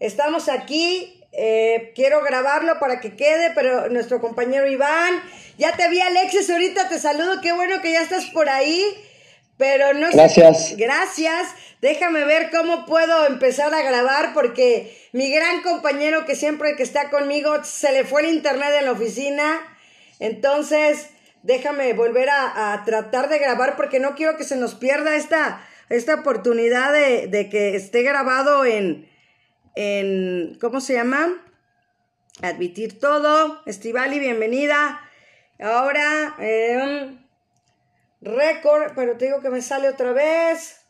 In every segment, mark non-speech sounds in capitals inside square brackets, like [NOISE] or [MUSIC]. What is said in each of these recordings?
estamos aquí. Eh, quiero grabarlo para que quede, pero nuestro compañero Iván, ya te vi Alexis, ahorita te saludo, qué bueno que ya estás por ahí, pero no Gracias. Gracias. Déjame ver cómo puedo empezar a grabar porque mi gran compañero que siempre que está conmigo se le fue el internet en la oficina. Entonces, déjame volver a, tratar de grabar porque no quiero que se nos pierda esta, esta oportunidad de, de que esté grabado en, en, ¿cómo se llama? Admitir todo. Estivali, bienvenida. Ahora, eh, récord, pero te digo que me sale otra vez.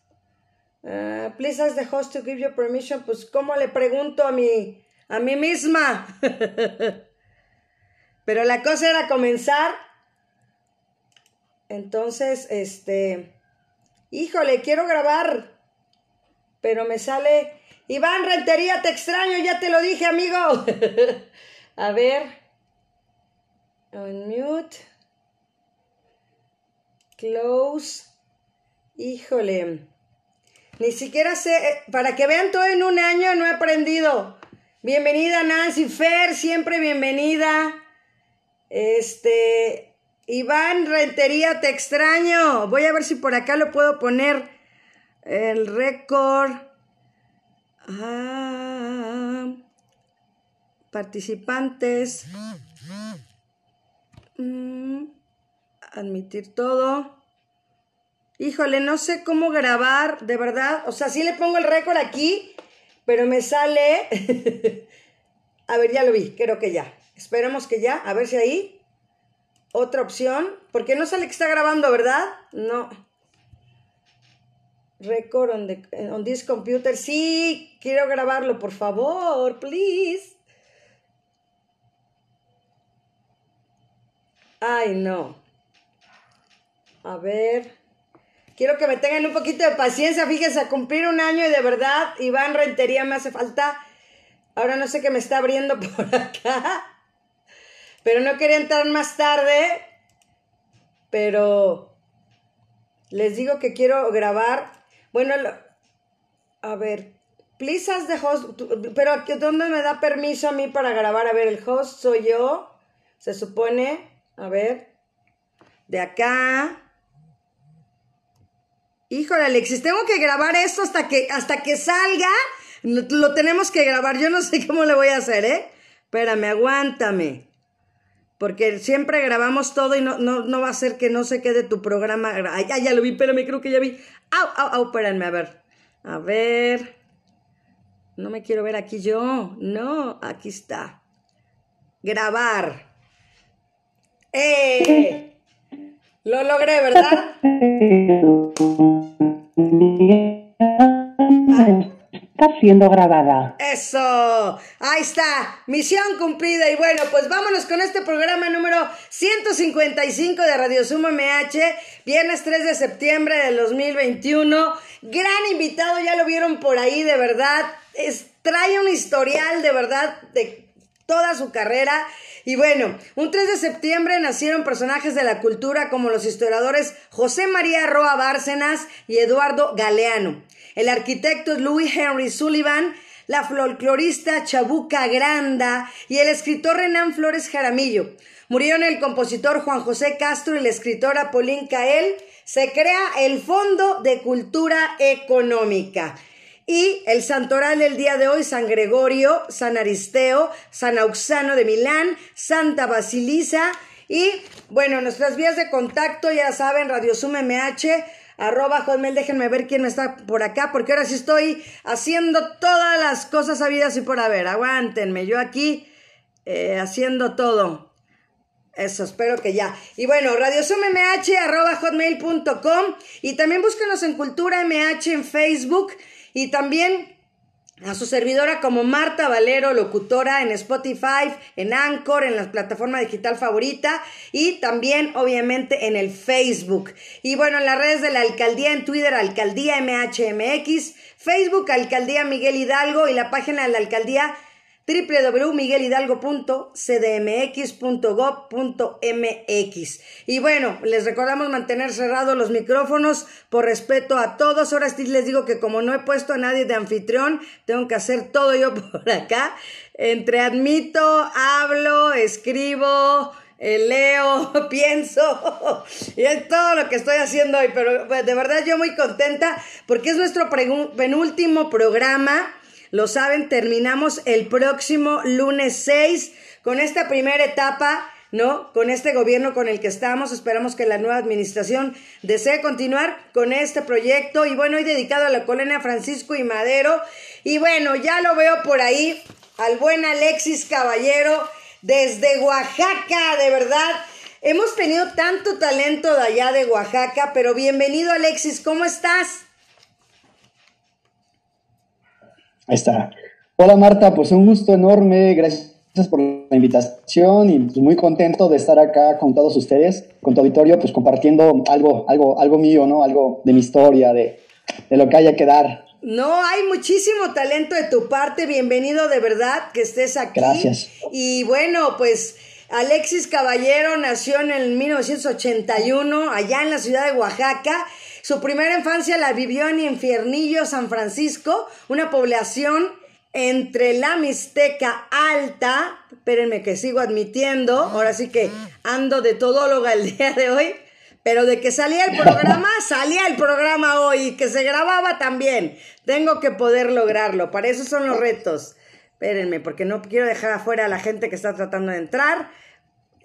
Uh, please ask the host to give you permission. Pues, ¿cómo le pregunto a mi, a mí misma? [LAUGHS] pero la cosa era comenzar. Entonces, este, híjole, quiero grabar, pero me sale Iván Rentería, te extraño, ya te lo dije, amigo. [LAUGHS] A ver. Unmute. Close. Híjole. Ni siquiera sé, eh, para que vean todo en un año no he aprendido. Bienvenida Nancy Fer, siempre bienvenida. Este, Iván Rentería, te extraño. Voy a ver si por acá lo puedo poner el récord. Ah, participantes. Mm, admitir todo. Híjole, no sé cómo grabar, de verdad. O sea, sí le pongo el récord aquí, pero me sale... [LAUGHS] a ver, ya lo vi, creo que ya. Esperemos que ya, a ver si ahí. Otra opción, porque no sale que está grabando, ¿verdad? No. Record on, on this computer. Sí, quiero grabarlo, por favor, please. Ay, no. A ver. Quiero que me tengan un poquito de paciencia. Fíjense, a cumplir un año y de verdad, Iván Rentería me hace falta. Ahora no sé qué me está abriendo [LAUGHS] por acá. Pero no quería entrar más tarde. Pero les digo que quiero grabar bueno, a ver, please ask the host, pero ¿dónde me da permiso a mí para grabar? A ver, el host soy yo, se supone, a ver, de acá. Híjole, Alexis, tengo que grabar esto hasta que, hasta que salga, lo tenemos que grabar, yo no sé [LAUGHS] cómo le voy a hacer, ¿eh? Espérame, aguántame. Porque siempre grabamos todo y no, no, va a ser que no se quede tu programa. Ay, ya, ya lo vi, pero me creo que ya vi. Au, au, au, espérenme, a ver. A ver. No me quiero ver aquí yo. No, aquí está. Grabar. ¡Eh! Lo logré, ¿verdad? Está siendo grabada. Eso, ahí está, misión cumplida. Y bueno, pues vámonos con este programa número 155 de Radio Sumo MH, viernes 3 de septiembre del 2021. Gran invitado, ya lo vieron por ahí, de verdad. Es, trae un historial de verdad de toda su carrera. Y bueno, un 3 de septiembre nacieron personajes de la cultura como los historiadores José María Roa Bárcenas y Eduardo Galeano. El arquitecto es Louis Henry Sullivan, la folclorista Chabuca Granda y el escritor Renan Flores Jaramillo. Murieron el compositor Juan José Castro y la escritora Pauline Cael. Se crea el Fondo de Cultura Económica. Y el santoral del día de hoy, San Gregorio, San Aristeo, San Auxano de Milán, Santa Basilisa. Y bueno, nuestras vías de contacto, ya saben, Radio Sum MH, arroba Hotmail, déjenme ver quién está por acá, porque ahora sí estoy haciendo todas las cosas sabidas y por haber. Aguántenme, yo aquí eh, haciendo todo. Eso, espero que ya. Y bueno, radiosumMH, arroba hotmail.com y también búsquenos en Cultura MH en Facebook y también a su servidora como Marta Valero, locutora en Spotify, en Anchor, en la plataforma digital favorita y también obviamente en el Facebook. Y bueno, en las redes de la alcaldía, en Twitter, alcaldía MHMX, Facebook, alcaldía Miguel Hidalgo y la página de la alcaldía www.miguelhidalgo.cdmx.gov.mx. Y bueno, les recordamos mantener cerrados los micrófonos por respeto a todos. Ahora sí les digo que como no he puesto a nadie de anfitrión, tengo que hacer todo yo [LAUGHS] por acá. Entre admito, hablo, escribo, eh, leo, [LAUGHS] pienso, y es todo lo que estoy haciendo hoy, pero pues, de verdad yo muy contenta porque es nuestro penúltimo programa lo saben, terminamos el próximo lunes 6 con esta primera etapa, ¿no? Con este gobierno con el que estamos. Esperamos que la nueva administración desee continuar con este proyecto. Y bueno, hoy dedicado a la colonia Francisco y Madero. Y bueno, ya lo veo por ahí, al buen Alexis Caballero, desde Oaxaca, de verdad. Hemos tenido tanto talento de allá de Oaxaca, pero bienvenido Alexis, ¿cómo estás? Ahí está. Hola Marta, pues un gusto enorme, gracias por la invitación y pues, muy contento de estar acá con todos ustedes, con tu auditorio, pues compartiendo algo, algo, algo mío, ¿no? Algo de mi historia, de, de lo que haya que dar. No, hay muchísimo talento de tu parte, bienvenido de verdad que estés aquí. Gracias. Y bueno, pues Alexis Caballero nació en el 1981 allá en la ciudad de Oaxaca su primera infancia la vivió en Infiernillo, San Francisco, una población entre la Mixteca Alta, espérenme que sigo admitiendo, ahora sí que ando de todóloga el [LAUGHS] día de hoy, pero de que salía el programa, [LAUGHS] salía el programa hoy, que se grababa también. Tengo que poder lograrlo, para eso son los retos. Espérenme, porque no quiero dejar afuera a la gente que está tratando de entrar.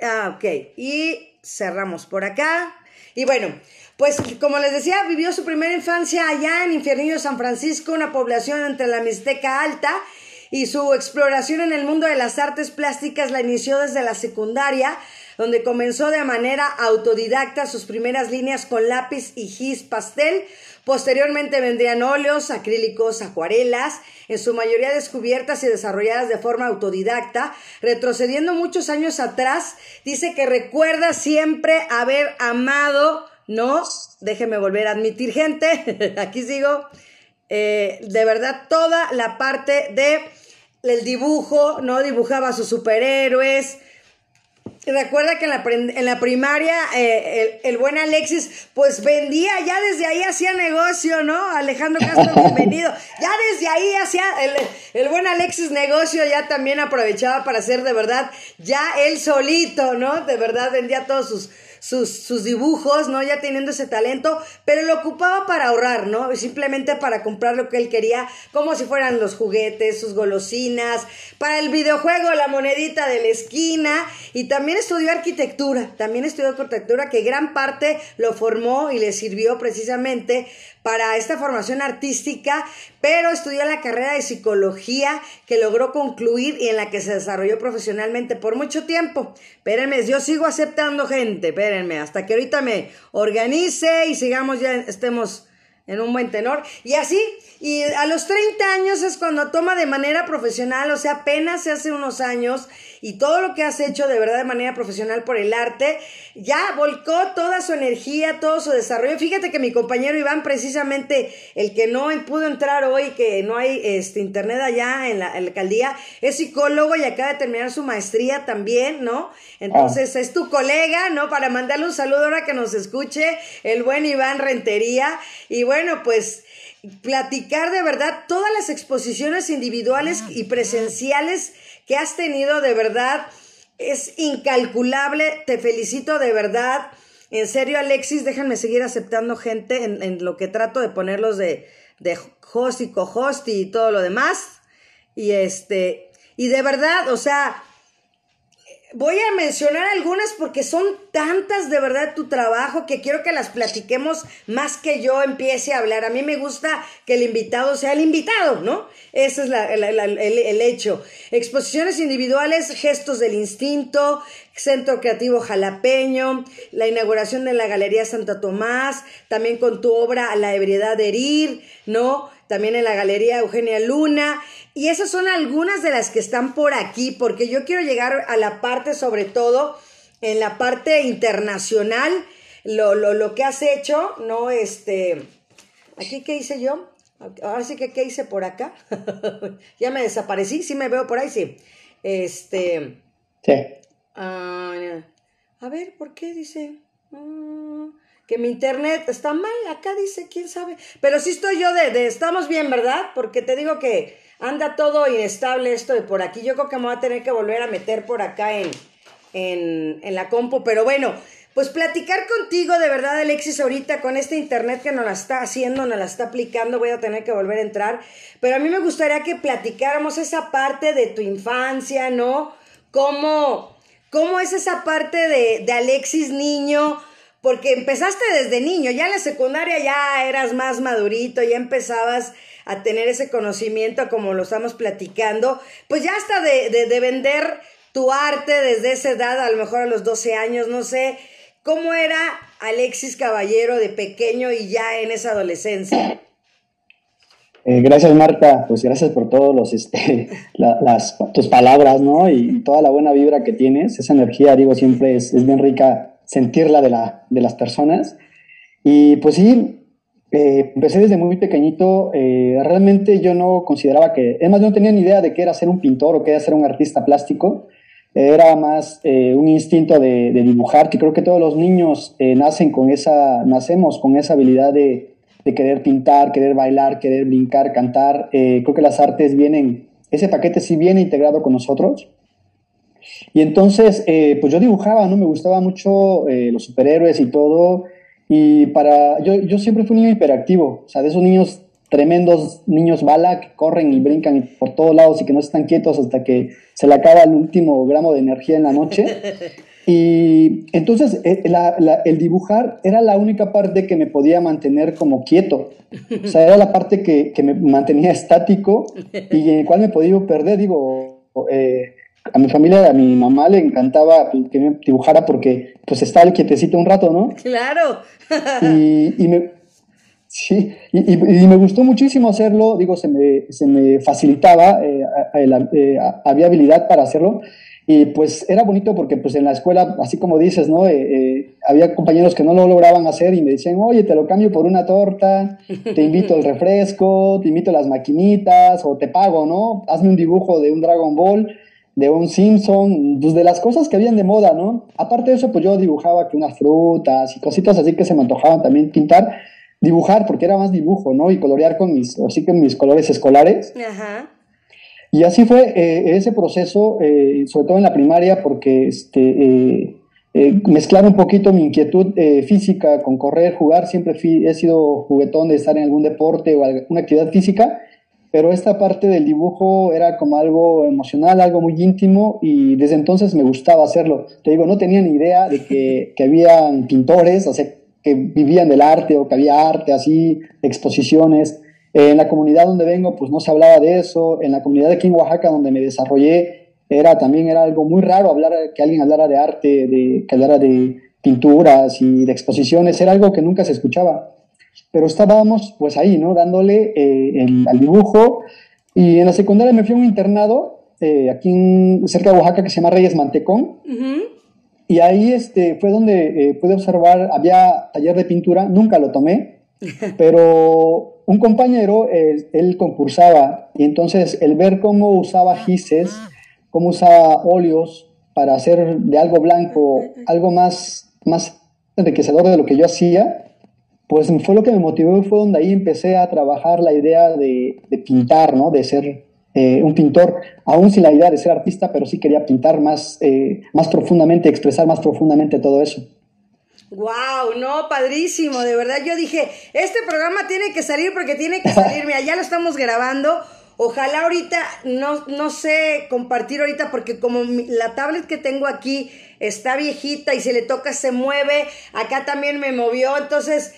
Ah, ok, y cerramos por acá. Y bueno, pues como les decía, vivió su primera infancia allá en Infiernillo, San Francisco, una población entre la Mixteca Alta, y su exploración en el mundo de las artes plásticas la inició desde la secundaria, donde comenzó de manera autodidacta sus primeras líneas con lápiz y gis pastel. Posteriormente vendrían óleos, acrílicos, acuarelas, en su mayoría descubiertas y desarrolladas de forma autodidacta. Retrocediendo muchos años atrás, dice que recuerda siempre haber amado no, déjeme volver a admitir, gente, [LAUGHS] aquí sigo, eh, de verdad, toda la parte de el dibujo, ¿no? Dibujaba a sus superhéroes, Recuerda que en la, en la primaria eh, el, buen Alexis pues vendía, ya desde ahí hacía negocio, ¿no? Alejandro Castro, [LAUGHS] bienvenido. Ya desde ahí hacía el, el, buen Alexis negocio, ya también aprovechaba para hacer de verdad, ya él solito, ¿no? De verdad vendía todos sus, sus, sus dibujos, ¿no? Ya teniendo ese talento, pero lo ocupaba para ahorrar, ¿no? Simplemente para comprar lo que él quería, como si fueran los juguetes, sus golosinas, para el videojuego, la monedita de la esquina, y también estudió arquitectura, también estudió arquitectura, que gran parte lo formó y le sirvió precisamente para esta formación artística, pero estudió la carrera de psicología que logró concluir y en la que se desarrolló profesionalmente por mucho tiempo. Espérenme, yo sigo aceptando gente, espérenme, hasta que ahorita me organice y sigamos ya, estemos en un buen tenor. Y así, y a los 30 años es cuando toma de manera profesional, o sea, apenas hace unos años, y todo lo que has hecho de verdad de manera profesional por el arte, ya volcó toda su energía, todo su desarrollo. Fíjate que mi compañero Iván, precisamente el que no pudo entrar hoy, que no hay este internet allá en la, alcaldía, es psicólogo y acaba de terminar su maestría también, ¿no? Entonces es tu colega, ¿no? Para mandarle un saludo ahora que nos escuche, el buen Iván Rentería. Y bueno, pues platicar de verdad todas las exposiciones individuales y presenciales que has tenido de verdad es incalculable. Te felicito de verdad. En serio, Alexis, déjenme seguir aceptando gente en, lo que trato de ponerlos de, de host y co-host y todo lo demás. Y este, y de verdad, o sea, Voy a mencionar algunas porque son tantas de verdad tu trabajo que quiero que las platiquemos más que yo empiece a hablar. A mí me gusta que el invitado sea el invitado, ¿no? Ese es el, hecho. Exposiciones individuales, gestos del instinto, Centro Creativo Jalapeño, la inauguración de la Galería Santa Tomás, también con tu obra La ebriedad de herir, ¿no? También en la Galería Eugenia Luna. Y esas son algunas de las que están por aquí, porque yo quiero llegar a la parte, sobre todo, en la parte internacional, lo, lo, lo que has hecho, ¿no? Este, aquí, ¿qué hice yo? Ahora sí que, ¿qué hice por acá? [LAUGHS] ya me desaparecí, sí me veo por ahí, sí. Este. Sí. Ah, a ver, ¿por qué dice? Ah, que mi internet está mal, acá dice, quién sabe. Pero sí estoy yo de, de, estamos bien, ¿verdad? Porque te digo que anda todo inestable esto de por aquí. Yo creo que me voy a tener que volver a meter por acá en, en, en la compu. Pero bueno, pues platicar contigo de verdad, Alexis, ahorita con este internet que nos la está haciendo, nos la está aplicando, voy a tener que volver a entrar. Pero a mí me gustaría que platicáramos esa parte de tu infancia, ¿no? ¿Cómo, cómo es esa parte de, de Alexis niño? Porque empezaste desde niño, ya en la secundaria ya eras más madurito, ya empezabas a tener ese conocimiento como lo estamos platicando, pues ya hasta de, de, de vender tu arte desde esa edad, a lo mejor a los 12 años, no sé, ¿cómo era Alexis Caballero de pequeño y ya en esa adolescencia? Eh, gracias Marta, pues gracias por todos los, este, la, las, tus palabras, ¿no? Y toda la buena vibra que tienes, esa energía, digo, siempre es, es bien rica sentirla de, la, de las personas. Y pues sí, eh, empecé desde muy pequeñito, eh, realmente yo no consideraba que, además no tenía ni idea de qué era ser un pintor o qué era ser un artista plástico, era más eh, un instinto de, dibujar, que creo que todos los niños eh, nacen con esa, nacemos con esa habilidad de, de, querer pintar, querer bailar, querer brincar, cantar, creo que las artes vienen, ese paquete sí viene integrado con nosotros, y entonces, eh, pues yo dibujaba, ¿no? Me gustaba mucho eh, los superhéroes y todo. Y para, yo, yo siempre fui un niño hiperactivo, o sea, de esos niños tremendos, niños bala, que corren y brincan por todos lados y que no están quietos hasta que se le acaba el último gramo de energía en la noche. [LAUGHS] Y entonces eh, la, la, el dibujar era la única parte que me podía mantener como quieto. O sea, era la parte que, que me mantenía estático y en el cual me podía perder. Digo, eh, a mi familia, a mi mamá le encantaba que me dibujara porque pues estaba quietecito un rato, ¿no? Claro. y, y, me, sí, y, y, me gustó muchísimo hacerlo, digo, se me, se me facilitaba, eh, eh, había habilidad para hacerlo. Y pues era bonito porque pues en la escuela, así como dices, ¿no? Eh, había compañeros que no lo lograban hacer y me decían, oye, te lo cambio por una torta, te invito al refresco, te invito a las maquinitas o te pago, ¿no? Hazme un dibujo de un Dragon Ball de un Simpson, pues de las cosas que habían de moda, ¿no? Aparte de eso, pues yo dibujaba que unas frutas y cositas así que se me antojaban también pintar, dibujar, porque era más dibujo, ¿no? Y colorear con mis, así que mis colores escolares. Ajá. Y así fue eh, ese proceso, eh, sobre todo en la primaria, porque este, eh, mezclar un poquito mi inquietud física con correr, jugar, siempre fui, he sido juguetón de estar en algún deporte o alguna actividad física, pero esta parte del dibujo era como algo emocional, algo muy íntimo y desde entonces me gustaba hacerlo. Te digo, no tenía ni idea de que, [LAUGHS] que habían pintores, o sea, que vivían del arte o que había arte así, exposiciones. en la comunidad donde vengo, pues no se hablaba de eso. En la comunidad de aquí en Oaxaca, donde me desarrollé, era también era algo muy raro hablar, que alguien hablara de arte, de, que hablara de pinturas y de exposiciones. Era algo que nunca se escuchaba pero estábamos pues ahí, ¿no? Dándole eh, el, al dibujo. Y en la secundaria me fui a un internado eh, aquí en, cerca de Oaxaca que se llama Reyes Mantecón. Uh -huh. Y ahí este, fue donde eh, pude observar, había taller de pintura, nunca lo tomé, [LAUGHS] pero un compañero, él, él concursaba y entonces el ver cómo usaba gises, cómo usaba óleos para hacer de algo blanco algo más, más enriquecedor de lo que yo hacía, pues fue lo que me motivó y fue donde ahí empecé a trabajar la idea de, de pintar, ¿no? De ser eh, un pintor, aún sin la idea de ser artista, pero sí quería pintar más, eh, más profundamente, expresar más profundamente todo eso. Wow, no, padrísimo, de verdad. Yo dije, este programa tiene que salir porque tiene que salir. [LAUGHS] Mira, ya lo estamos grabando. Ojalá ahorita, no, no sé compartir ahorita porque como mi, la tablet que tengo aquí está viejita y si le toca se mueve, acá también me movió, entonces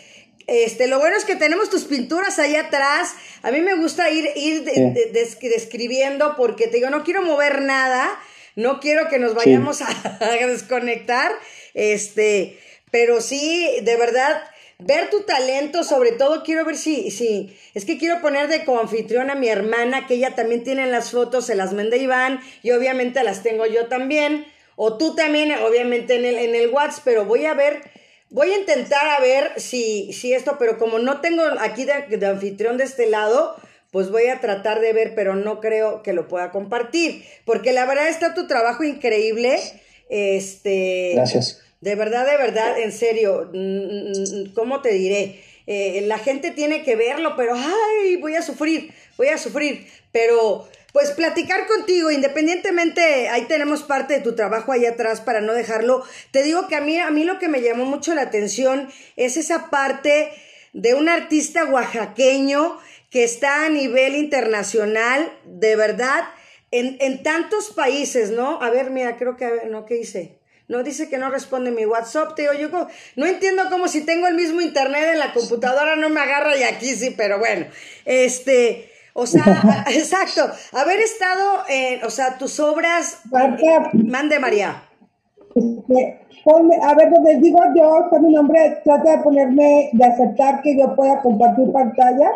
este, lo bueno es que tenemos tus pinturas ahí atrás. A mí me gusta ir, ir de, de, de, describiendo porque te digo, no quiero mover nada, no quiero que nos vayamos sí. a, [LAUGHS] a, desconectar, este, pero sí, de verdad, ver tu talento, sobre todo quiero ver si, si, es que quiero poner de coanfitrión a mi hermana, que ella también tiene las fotos, se las mandé Iván, y obviamente las tengo yo también, o tú también, obviamente en el, en el WhatsApp, pero voy a ver voy a intentar a ver si, si esto, pero como no tengo aquí de, anfitrión de este lado, pues voy a tratar de ver, pero no creo que lo pueda compartir, porque la verdad está tu trabajo increíble. Este, Gracias. De verdad, de verdad, en serio, mm, mm, mm, ¿cómo te diré? Eh, la gente tiene que verlo, pero ay, voy a sufrir, voy a sufrir, pero pues platicar contigo, independientemente, ahí tenemos parte de tu trabajo ahí atrás para no dejarlo. Te digo que a mí, a mí lo que me llamó mucho la atención es esa parte de un artista oaxaqueño que está a nivel internacional, de verdad, en, en tantos países, ¿no? A ver, mira, creo que, no, ¿qué hice? No dice que no responde mi WhatsApp, tío. Yo no entiendo cómo si tengo el mismo internet en la computadora no me agarra y aquí sí, pero bueno. Este, o sea, [LAUGHS] exacto. Haber estado en, o sea, tus obras. mande María. Este, a ver, donde digo yo, con mi nombre, trata de ponerme, de aceptar que yo pueda compartir pantalla.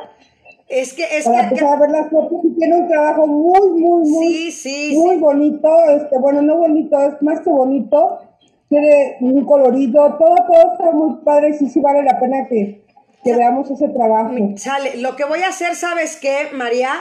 Es que es para que, a ver las fotos y tiene un trabajo muy, muy, muy, muy bonito. Este, bueno, no bonito, es más que bonito. Tiene un colorido, todo, todo está muy padre y sí, sí vale la pena que, que veamos ese trabajo. Sale, lo que voy a hacer, ¿sabes qué, María?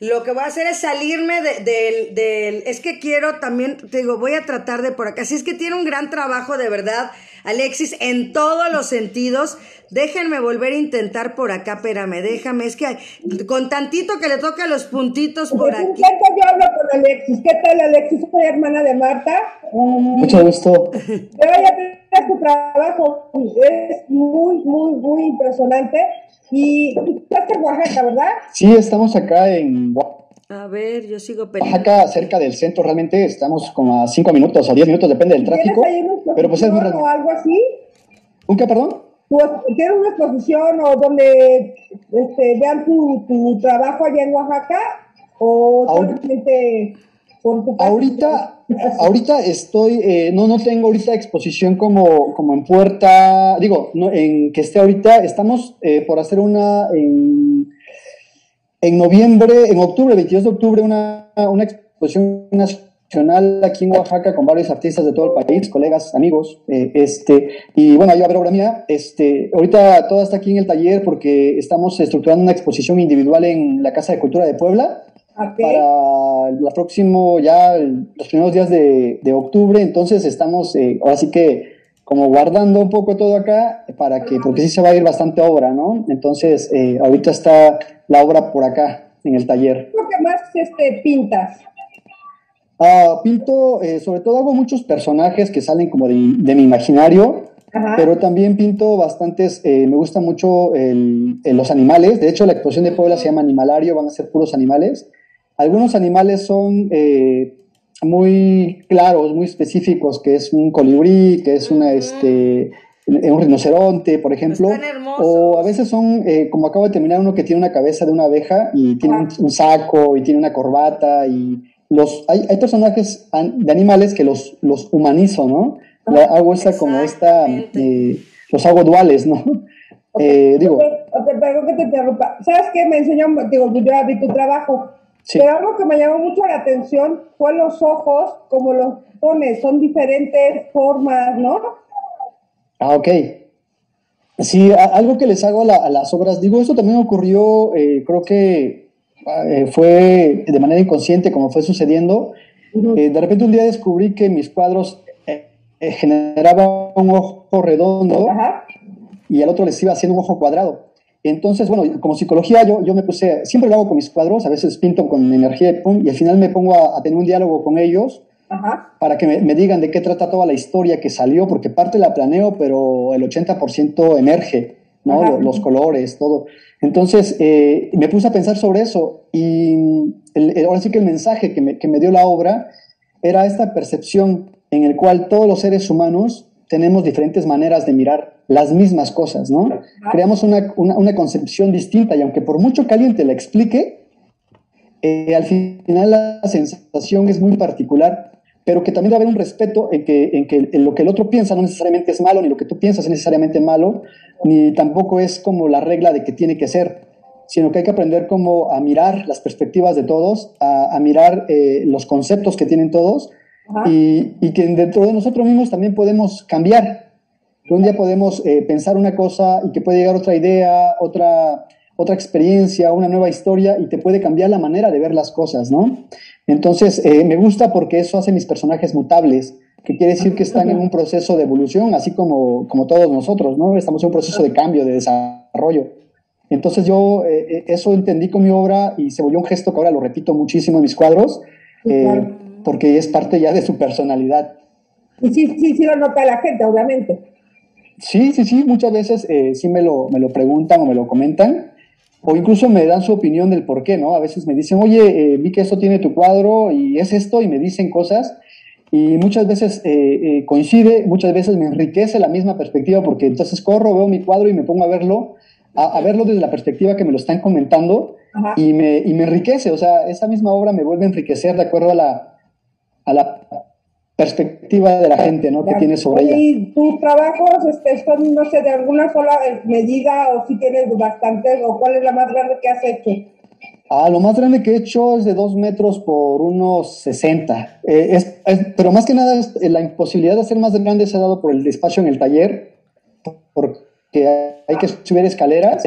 Lo que voy a hacer es salirme del, del, es que quiero también, te digo, voy a tratar de por acá. Si es que tiene un gran trabajo de verdad, Alexis, en todos los sentidos. Déjenme volver a intentar por acá, espérame, déjame, es que con tantito que le toca los puntitos por aquí. yo hablo con Alexis. ¿Qué tal, Alexis? Soy hermana de Marta. Mucho gusto. a tu trabajo, es muy, muy, muy impresionante. Y estás en Oaxaca, ¿verdad? Sí, estamos acá en a ver, yo sigo Oaxaca, cerca del centro, realmente estamos como a 5 minutos o 10 minutos, depende del tráfico. Pero pues es muy o algo así? ¿Un qué, perdón? Pues, ¿Tienes una exposición o donde este, vean tu, tu, trabajo allá en Oaxaca? ¿O solamente por tu Ahorita, ahorita estoy, eh, no, no tengo ahorita exposición como, como en puerta, digo, no, en que esté ahorita, estamos eh, por hacer una en en noviembre, en octubre, 22 de octubre, una, una exposición nacional aquí en Oaxaca con varios artistas de todo el país, colegas, amigos, eh, este, y bueno, yo a ver obra mía, este, ahorita todo está aquí en el taller porque estamos estructurando una exposición individual en la Casa de Cultura de Puebla, para el próximo, ya los primeros días de, de octubre, entonces estamos, eh, ahora sí que como guardando un poco todo acá para que, porque sí se va a ir bastante obra, ¿no? Entonces, eh, ahorita está la obra por acá, en el taller. ¿Qué más este, pintas? Ah, pinto, eh, sobre todo hago muchos personajes que salen como de, mi imaginario, pero también pinto bastantes, eh, me gusta mucho los animales, de hecho la exposición de Puebla se llama Animalario, van a ser puros animales. Algunos animales son muy claros, muy específicos, que es un colibrí, que es una, este, un rinoceronte, por ejemplo. O a veces son, eh, como acabo de terminar, uno que tiene una cabeza de una abeja y tiene un, saco y tiene una corbata y los hay, hay personajes de animales que los, los humanizo, ¿no? hago esa como esta, eh, los hago duales, ¿no? Eh, digo. Te, te, que te interrumpa. ¿Sabes qué? Me enseñó, digo, yo ya vi tu trabajo pero algo que me llamó mucho la atención fue los ojos, como los pones, son diferentes formas, ¿no? Ah, ok. Sí, algo que les hago a, las obras, digo, eso también ocurrió, eh, creo que eh, fue de manera inconsciente como fue sucediendo. Eh, de repente un día descubrí que mis cuadros generaban un ojo redondo y al otro les iba haciendo un ojo cuadrado. Entonces, bueno, como psicología yo, yo me puse, siempre lo hago con mis cuadros, a veces pinto con energía de pum, y al final me pongo a, tener un diálogo con ellos para que me, digan de qué trata toda la historia que salió, porque parte la planeo, pero el 80% emerge, ¿no? Los, colores, todo. Entonces, eh, me puse a pensar sobre eso y ahora sí que el mensaje que me, que me dio la obra era esta percepción en el cual todos los seres humanos tenemos diferentes maneras de mirar las mismas cosas, ¿no? Creamos una, concepción distinta y aunque por mucho que alguien te la explique, eh, al final la sensación es muy particular, pero que también debe haber un respeto en que, en que lo que el otro piensa no necesariamente es malo, ni lo que tú piensas es necesariamente malo, ni tampoco es como la regla de que tiene que ser, sino que hay que aprender como a mirar las perspectivas de todos, a, mirar eh, los conceptos que tienen todos y, y, que dentro de nosotros mismos también podemos cambiar que un día podemos eh, pensar una cosa y que puede llegar otra idea, otra, otra experiencia, una nueva historia y te puede cambiar la manera de ver las cosas, ¿no? Entonces, eh, me gusta porque eso hace mis personajes mutables, que quiere decir que están en un proceso de evolución, así como, como todos nosotros, ¿no? Estamos en un proceso de cambio, de desarrollo. Entonces yo eh, eso entendí con mi obra y se volvió un gesto que ahora lo repito muchísimo en mis cuadros, porque es parte ya de su personalidad. Y sí, sí, sí lo nota la gente, obviamente. Sí, sí, sí, muchas veces eh, sí me lo, me lo preguntan o me lo comentan, o incluso me dan su opinión del por qué, ¿no? A veces me dicen, oye, eh, vi que esto tiene tu cuadro y es esto, y me dicen cosas, y muchas veces eh, coincide, muchas veces me enriquece la misma perspectiva, porque entonces corro, veo mi cuadro y me pongo a verlo, a, verlo desde la perspectiva que me lo están comentando, y me, y me enriquece, o sea, esa misma obra me vuelve a enriquecer de acuerdo a a la perspectiva de la gente, ¿no? Que tiene sobre ella. ¿Y tus trabajos este, son, no sé, de alguna sola medida o si tienes bastantes o cuál es la más grande que has hecho? Ah, lo más grande que he hecho es de dos metros por unos 60. Eh, es, pero más que nada, eh, la imposibilidad de hacer más grande se ha dado por el despacho en el taller, porque hay que subir escaleras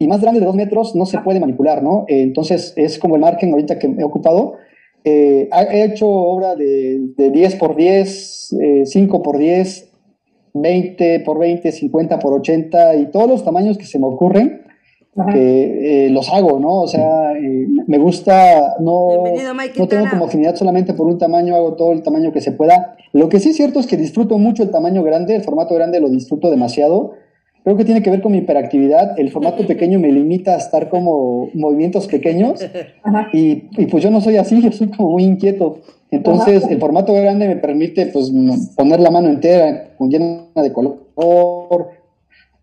y más grande de dos metros no se puede manipular, ¿no? Eh, entonces es como el margen ahorita que he ocupado eh, he hecho obra de, de 10 por 10, 5 eh, por 10, 20 por 20, 50 por 80 y todos los tamaños que se me ocurren, eh, los hago, ¿no? O sea, me gusta, no, no tengo como afinidad solamente por un tamaño, hago todo el tamaño que se pueda. Lo que sí es cierto es que disfruto mucho el tamaño grande, el formato grande lo disfruto demasiado. Creo que tiene que ver con mi hiperactividad. El formato [LAUGHS] pequeño me limita a estar como movimientos pequeños y, pues yo no soy así, [LAUGHS] yo soy como muy inquieto. Entonces el formato grande me permite pues poner la mano entera, llena de color,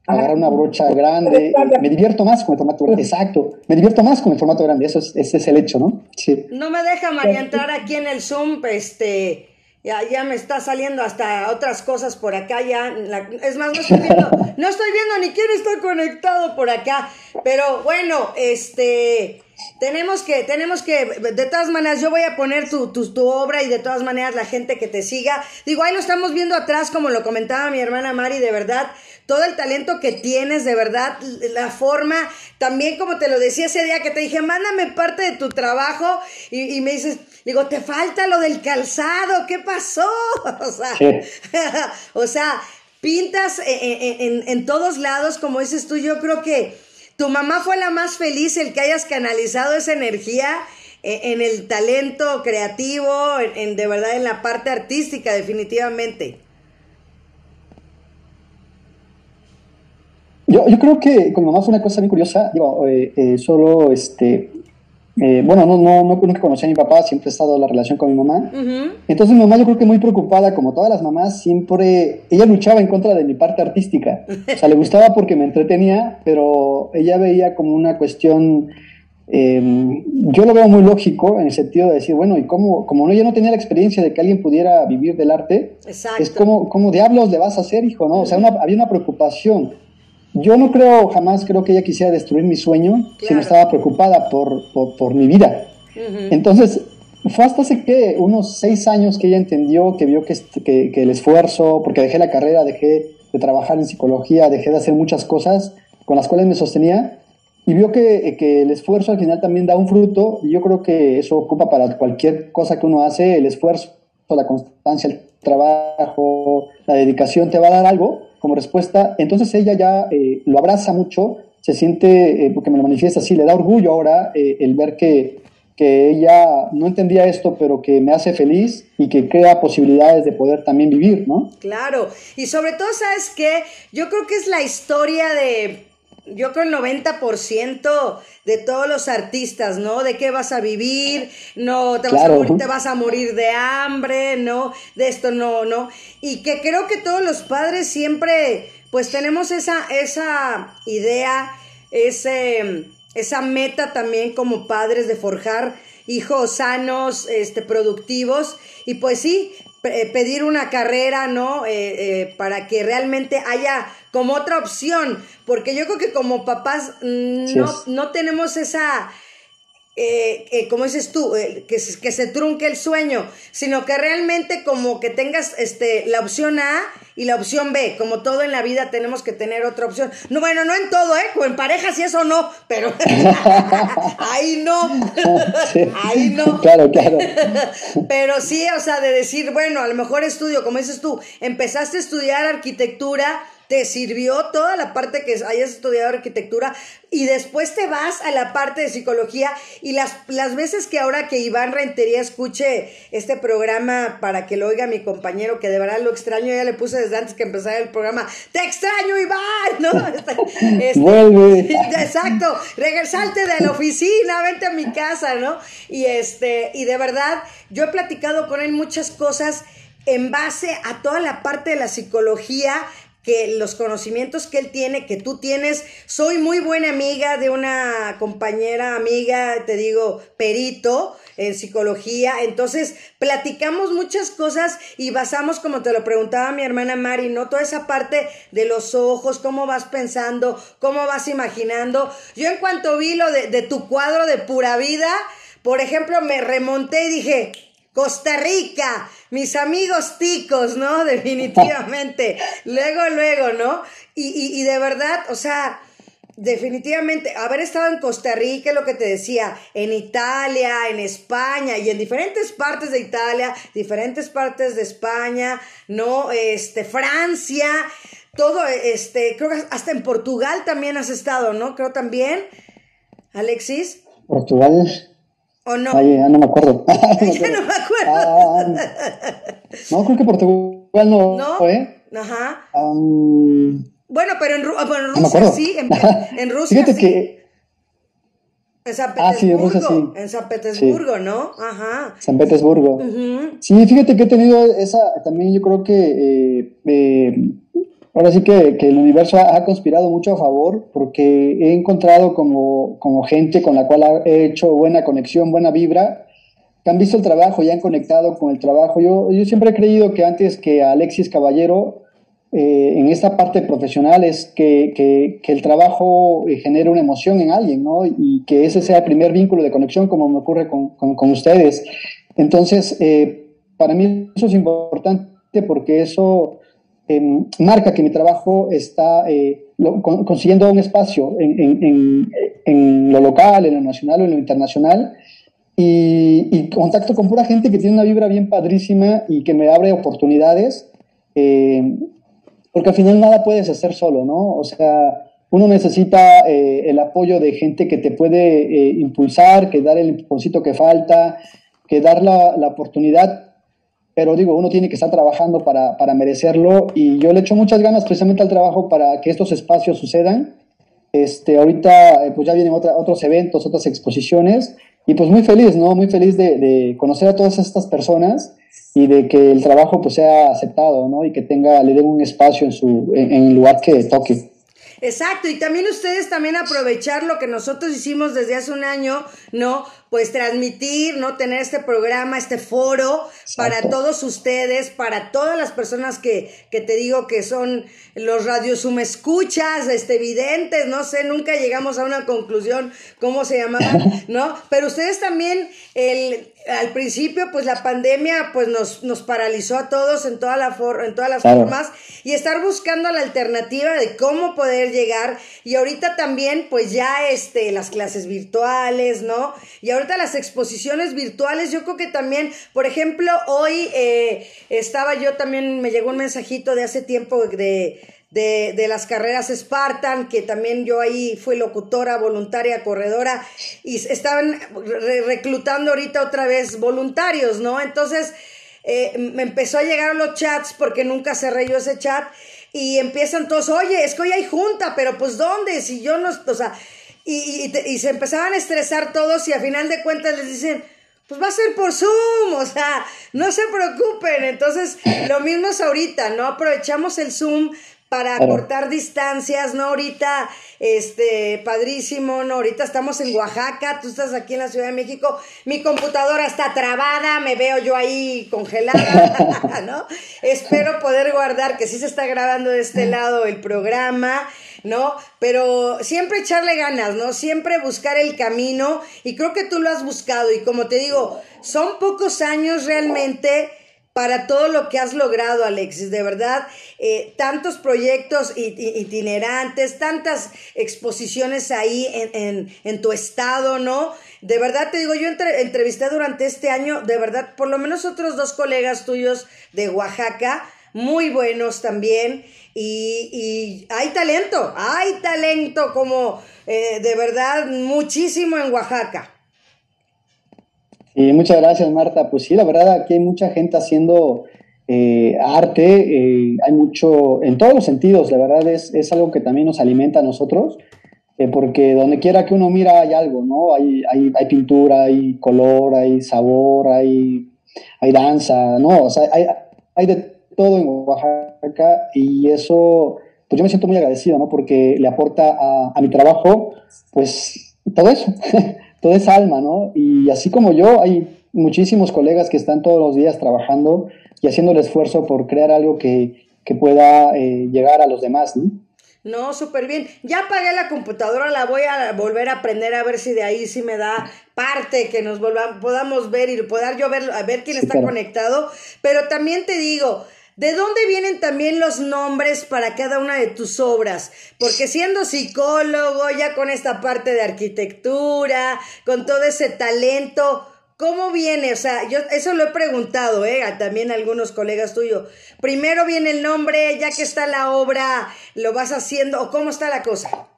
agarrar una brocha grande. Me divierto más con el formato grande. Exacto, me divierto más con el formato grande. Eso es, ese es el hecho, ¿no? Sí. No me deja María entrar aquí en el Zoom, este ya, ya me está saliendo hasta otras cosas por acá, ya, es más, no estoy viendo, no estoy viendo ni quién está conectado por acá, pero bueno, este, tenemos que, tenemos que, de todas maneras, yo voy a poner tu, tu, tu, obra y de todas maneras la gente que te siga, digo, ahí lo estamos viendo atrás, como lo comentaba mi hermana Mari, de verdad, todo el talento que tienes, de verdad, la forma, también como te lo decía ese día que te dije, mándame parte de tu trabajo y, me dices, digo, te falta lo del calzado, ¿qué pasó? [LAUGHS] O sea, [LAUGHS] o sea pintas en, en, todos lados, como dices tú, yo creo que tu mamá fue la más feliz el que hayas canalizado esa energía en, el talento creativo, en, de verdad en la parte artística, definitivamente. Yo, yo creo que con mamá fue una cosa muy curiosa. Digo, eh, eh, solo, este, eh, bueno, no, no, no, nunca conocí a mi papá, siempre he estado en la relación con mi mamá. Entonces mi mamá yo creo que muy preocupada, como todas las mamás, siempre, ella luchaba en contra de mi parte artística. O sea, le gustaba porque me entretenía, pero ella veía como una cuestión, em, yo lo veo muy lógico en el sentido de decir, bueno, y cómo, como no, ella no tenía la experiencia de que alguien pudiera vivir del arte, es como, ¿cómo diablos le vas a hacer, hijo? ¿no? O sea, había una preocupación. Yo no creo, jamás creo que ella quisiera destruir mi sueño, sino estaba preocupada por, por, mi vida. Entonces, fue hasta hace que unos seis años que ella entendió, que vio que, que, que, el esfuerzo, porque dejé la carrera, dejé de trabajar en psicología, dejé de hacer muchas cosas con las cuales me sostenía, y vio que, que, el esfuerzo al final también da un fruto, y yo creo que eso ocupa para cualquier cosa que uno hace, el esfuerzo, la constancia, el trabajo, la dedicación te va a dar algo, como respuesta, entonces ella ya eh, lo abraza mucho, se siente, eh, porque me lo manifiesta así, le da orgullo ahora eh, el ver que, que ella no entendía esto, pero que me hace feliz y que crea posibilidades de poder también vivir, ¿no? Claro, y sobre todo, ¿sabes qué? Yo creo que es la historia de yo creo el 90% de todos los artistas, ¿no? De qué vas a vivir, no, te, vas a morir, te vas a morir de hambre, ¿no? De esto no, ¿no? Y que creo que todos los padres siempre, pues tenemos esa, esa idea, ese, esa meta también como padres de forjar hijos sanos, este, productivos. Y pues sí, pedir una carrera, ¿no? Eh, eh, para que realmente haya como otra opción, porque yo creo que como papás mm, no, no tenemos esa, eh, como dices tú, que, que se trunque el sueño, sino que realmente como que tengas este, la opción A y la opción B. Como todo en la vida tenemos que tener otra opción. No, bueno, no en todo, ¿eh? en pareja sí eso no, pero [LAUGHS] ahí no. [LAUGHS] Ahí no. Claro, claro. [LAUGHS] pero sí, o sea, de decir, bueno, a lo mejor estudio, como dices tú, empezaste a estudiar arquitectura te sirvió toda la parte que hayas estudiado arquitectura y después te vas a la parte de psicología y las, las veces que ahora que Iván Rentería escuche este programa para que lo oiga mi compañero, que de verdad lo extraño, ya le puse desde antes que empezara el programa, te extraño Iván, [LAUGHS] ¿no? Este, Vuelve. Exacto, regresalte de la oficina, vente a mi casa, ¿no? Y este, y de verdad, yo he platicado con él muchas cosas en base a toda la parte de la psicología que los conocimientos que él tiene, que tú tienes. Soy muy buena amiga de una compañera amiga, te digo, perito en psicología. Entonces, platicamos muchas cosas y basamos, como te lo preguntaba mi hermana Mari, ¿no? Toda esa parte de los ojos, cómo vas pensando, cómo vas imaginando. Yo en cuanto vi lo de, de tu cuadro de pura vida, por ejemplo, me remonté y dije, Costa Rica, mis amigos ticos, ¿no? [LAUGHS] Definitivamente. luego, luego, ¿no? Y, de verdad, o sea, definitivamente, haber estado en Costa Rica, lo que te decía, en Italia, en España y en diferentes partes de Italia, diferentes partes de España, ¿no? Este, Francia, todo, este, creo que hasta en Portugal también has estado, ¿no? Creo también, Alexis. Portugal ¿O no? Ay, ya no me acuerdo. [LAUGHS] [LAUGHS] ya no me acuerdo. No, creo que Portugal no, ¿No? ¿eh? Ajá. bueno, pero en, bueno, en Rusia sí. En, [LAUGHS] en Rusia Fíjate sí. que. En San Petersburgo. Ah, sí, en Rusia sí. En San Petersburgo, ¿no? Ajá. San Petersburgo. Sí, fíjate que he tenido esa. También yo creo que. Eh, eh, ahora sí que, el universo ha, conspirado mucho a favor porque he encontrado como, como gente con la cual he hecho buena conexión, buena vibra, que han visto el trabajo y han conectado con el trabajo. Yo, yo siempre he creído que antes que Alexis Caballero, eh, en esta parte profesional es que, que, el trabajo eh, genere una emoción en alguien, ¿no? Y que ese sea el primer vínculo de conexión, como me ocurre con, con, ustedes. Entonces, eh, para mí eso es importante porque eso Em, marca que mi trabajo está eh, consiguiendo un espacio en, lo local, en lo nacional o en lo internacional. Y, contacto con pura gente que tiene una vibra bien padrísima y que me abre oportunidades, eh, porque al final nada puedes hacer solo, ¿no? O sea, uno necesita eh, el apoyo de gente que te puede impulsar, que dar el impulsito que falta, que dar la, la oportunidad pero digo, uno tiene que estar trabajando para, para merecerlo y yo le echo muchas ganas precisamente al trabajo para que estos espacios sucedan. Este, ahorita eh, pues ya vienen otra, otros eventos, otras exposiciones y pues muy feliz, ¿no? Muy feliz de, de, conocer a todas estas personas y de que el trabajo pues sea aceptado, ¿no? Y que tenga, le den un espacio en, su, en, en el lugar que toque. Exacto, y también ustedes también aprovechar lo que nosotros hicimos desde hace un año, ¿no? Pues transmitir, ¿no? Tener este programa, este foro para todos ustedes, para todas las personas que, que te digo que son los radiosumescuchas, este, evidentes, no sé, nunca llegamos a una conclusión cómo se llamaban, [LAUGHS] ¿no? Pero ustedes también, el, al principio, pues la pandemia, pues nos, nos paralizó a todos en, toda la en todas las formas. Y estar buscando la alternativa de cómo poder llegar. Y ahorita también, pues ya, este, las clases virtuales, ¿no? Y ahorita las exposiciones virtuales, yo creo que también, por ejemplo, hoy eh, estaba yo también, me llegó un mensajito de hace tiempo de, de, las carreras Spartan, que también yo ahí fui locutora, voluntaria, corredora, y estaban reclutando ahorita otra vez voluntarios, ¿no? Entonces, eh, me empezó a llegar los chats porque nunca cerré yo ese chat y empiezan todos, oye, es que hoy hay junta, pero pues ¿dónde? Si yo no, o sea, y, y, se empezaban a estresar todos y a final de cuentas les dicen, pues va a ser por Zoom, o sea, no se preocupen. Entonces, lo mismo es ahorita, ¿no? Aprovechamos el Zoom para cortar distancias, ¿no? Ahorita, este, padrísimo, ¿no? Ahorita estamos en Oaxaca, tú estás aquí en la Ciudad de México, mi computadora está trabada, me veo yo ahí congelada, [LAUGHS] ¿no? Espero poder guardar que sí se está grabando de este lado el programa ¿no? Pero siempre echarle ganas, ¿no? Siempre buscar el camino y creo que tú lo has buscado y como te digo, son pocos años realmente para todo lo que has logrado, Alexis. De verdad, eh, tantos proyectos itinerantes, tantas exposiciones ahí en, tu estado, ¿no? De verdad te digo, yo entrevisté durante este año, de verdad, por lo menos otros dos colegas tuyos de Oaxaca, muy buenos también. Y, hay talento, hay talento como eh, de verdad muchísimo en Oaxaca. Y muchas gracias, Marta. Pues sí, la verdad, aquí hay mucha gente haciendo eh, arte, eh, hay mucho, en todos los sentidos, la verdad es, es algo que también nos alimenta a nosotros, eh, porque donde quiera que uno mira hay algo, ¿no? Hay, hay, hay, pintura, hay color, hay sabor, hay, hay danza, ¿no? O sea, hay, hay de todo en Oaxaca y eso, pues yo me siento muy agradecido, ¿no? Porque le aporta a, a mi trabajo, pues, todo eso. [LAUGHS] toda esa alma, ¿no? Y así como yo, hay muchísimos colegas que están todos los días trabajando y haciendo el esfuerzo por crear algo que, pueda eh, llegar a los demás, ¿no? No, súper bien. Ya apagué la computadora, la voy a volver a aprender a ver si de ahí sí me da parte que nos volvamos, podamos ver y poder yo ver, a ver quién está conectado. Pero también te digo, ¿De dónde vienen también los nombres para cada una de tus obras? Porque siendo psicólogo, ya con esta parte de arquitectura, con todo ese talento, ¿cómo viene? O sea, yo eso lo he preguntado, ¿eh? también a algunos colegas tuyos. Primero viene el nombre, ya que está la obra, lo vas haciendo, o cómo está la cosa?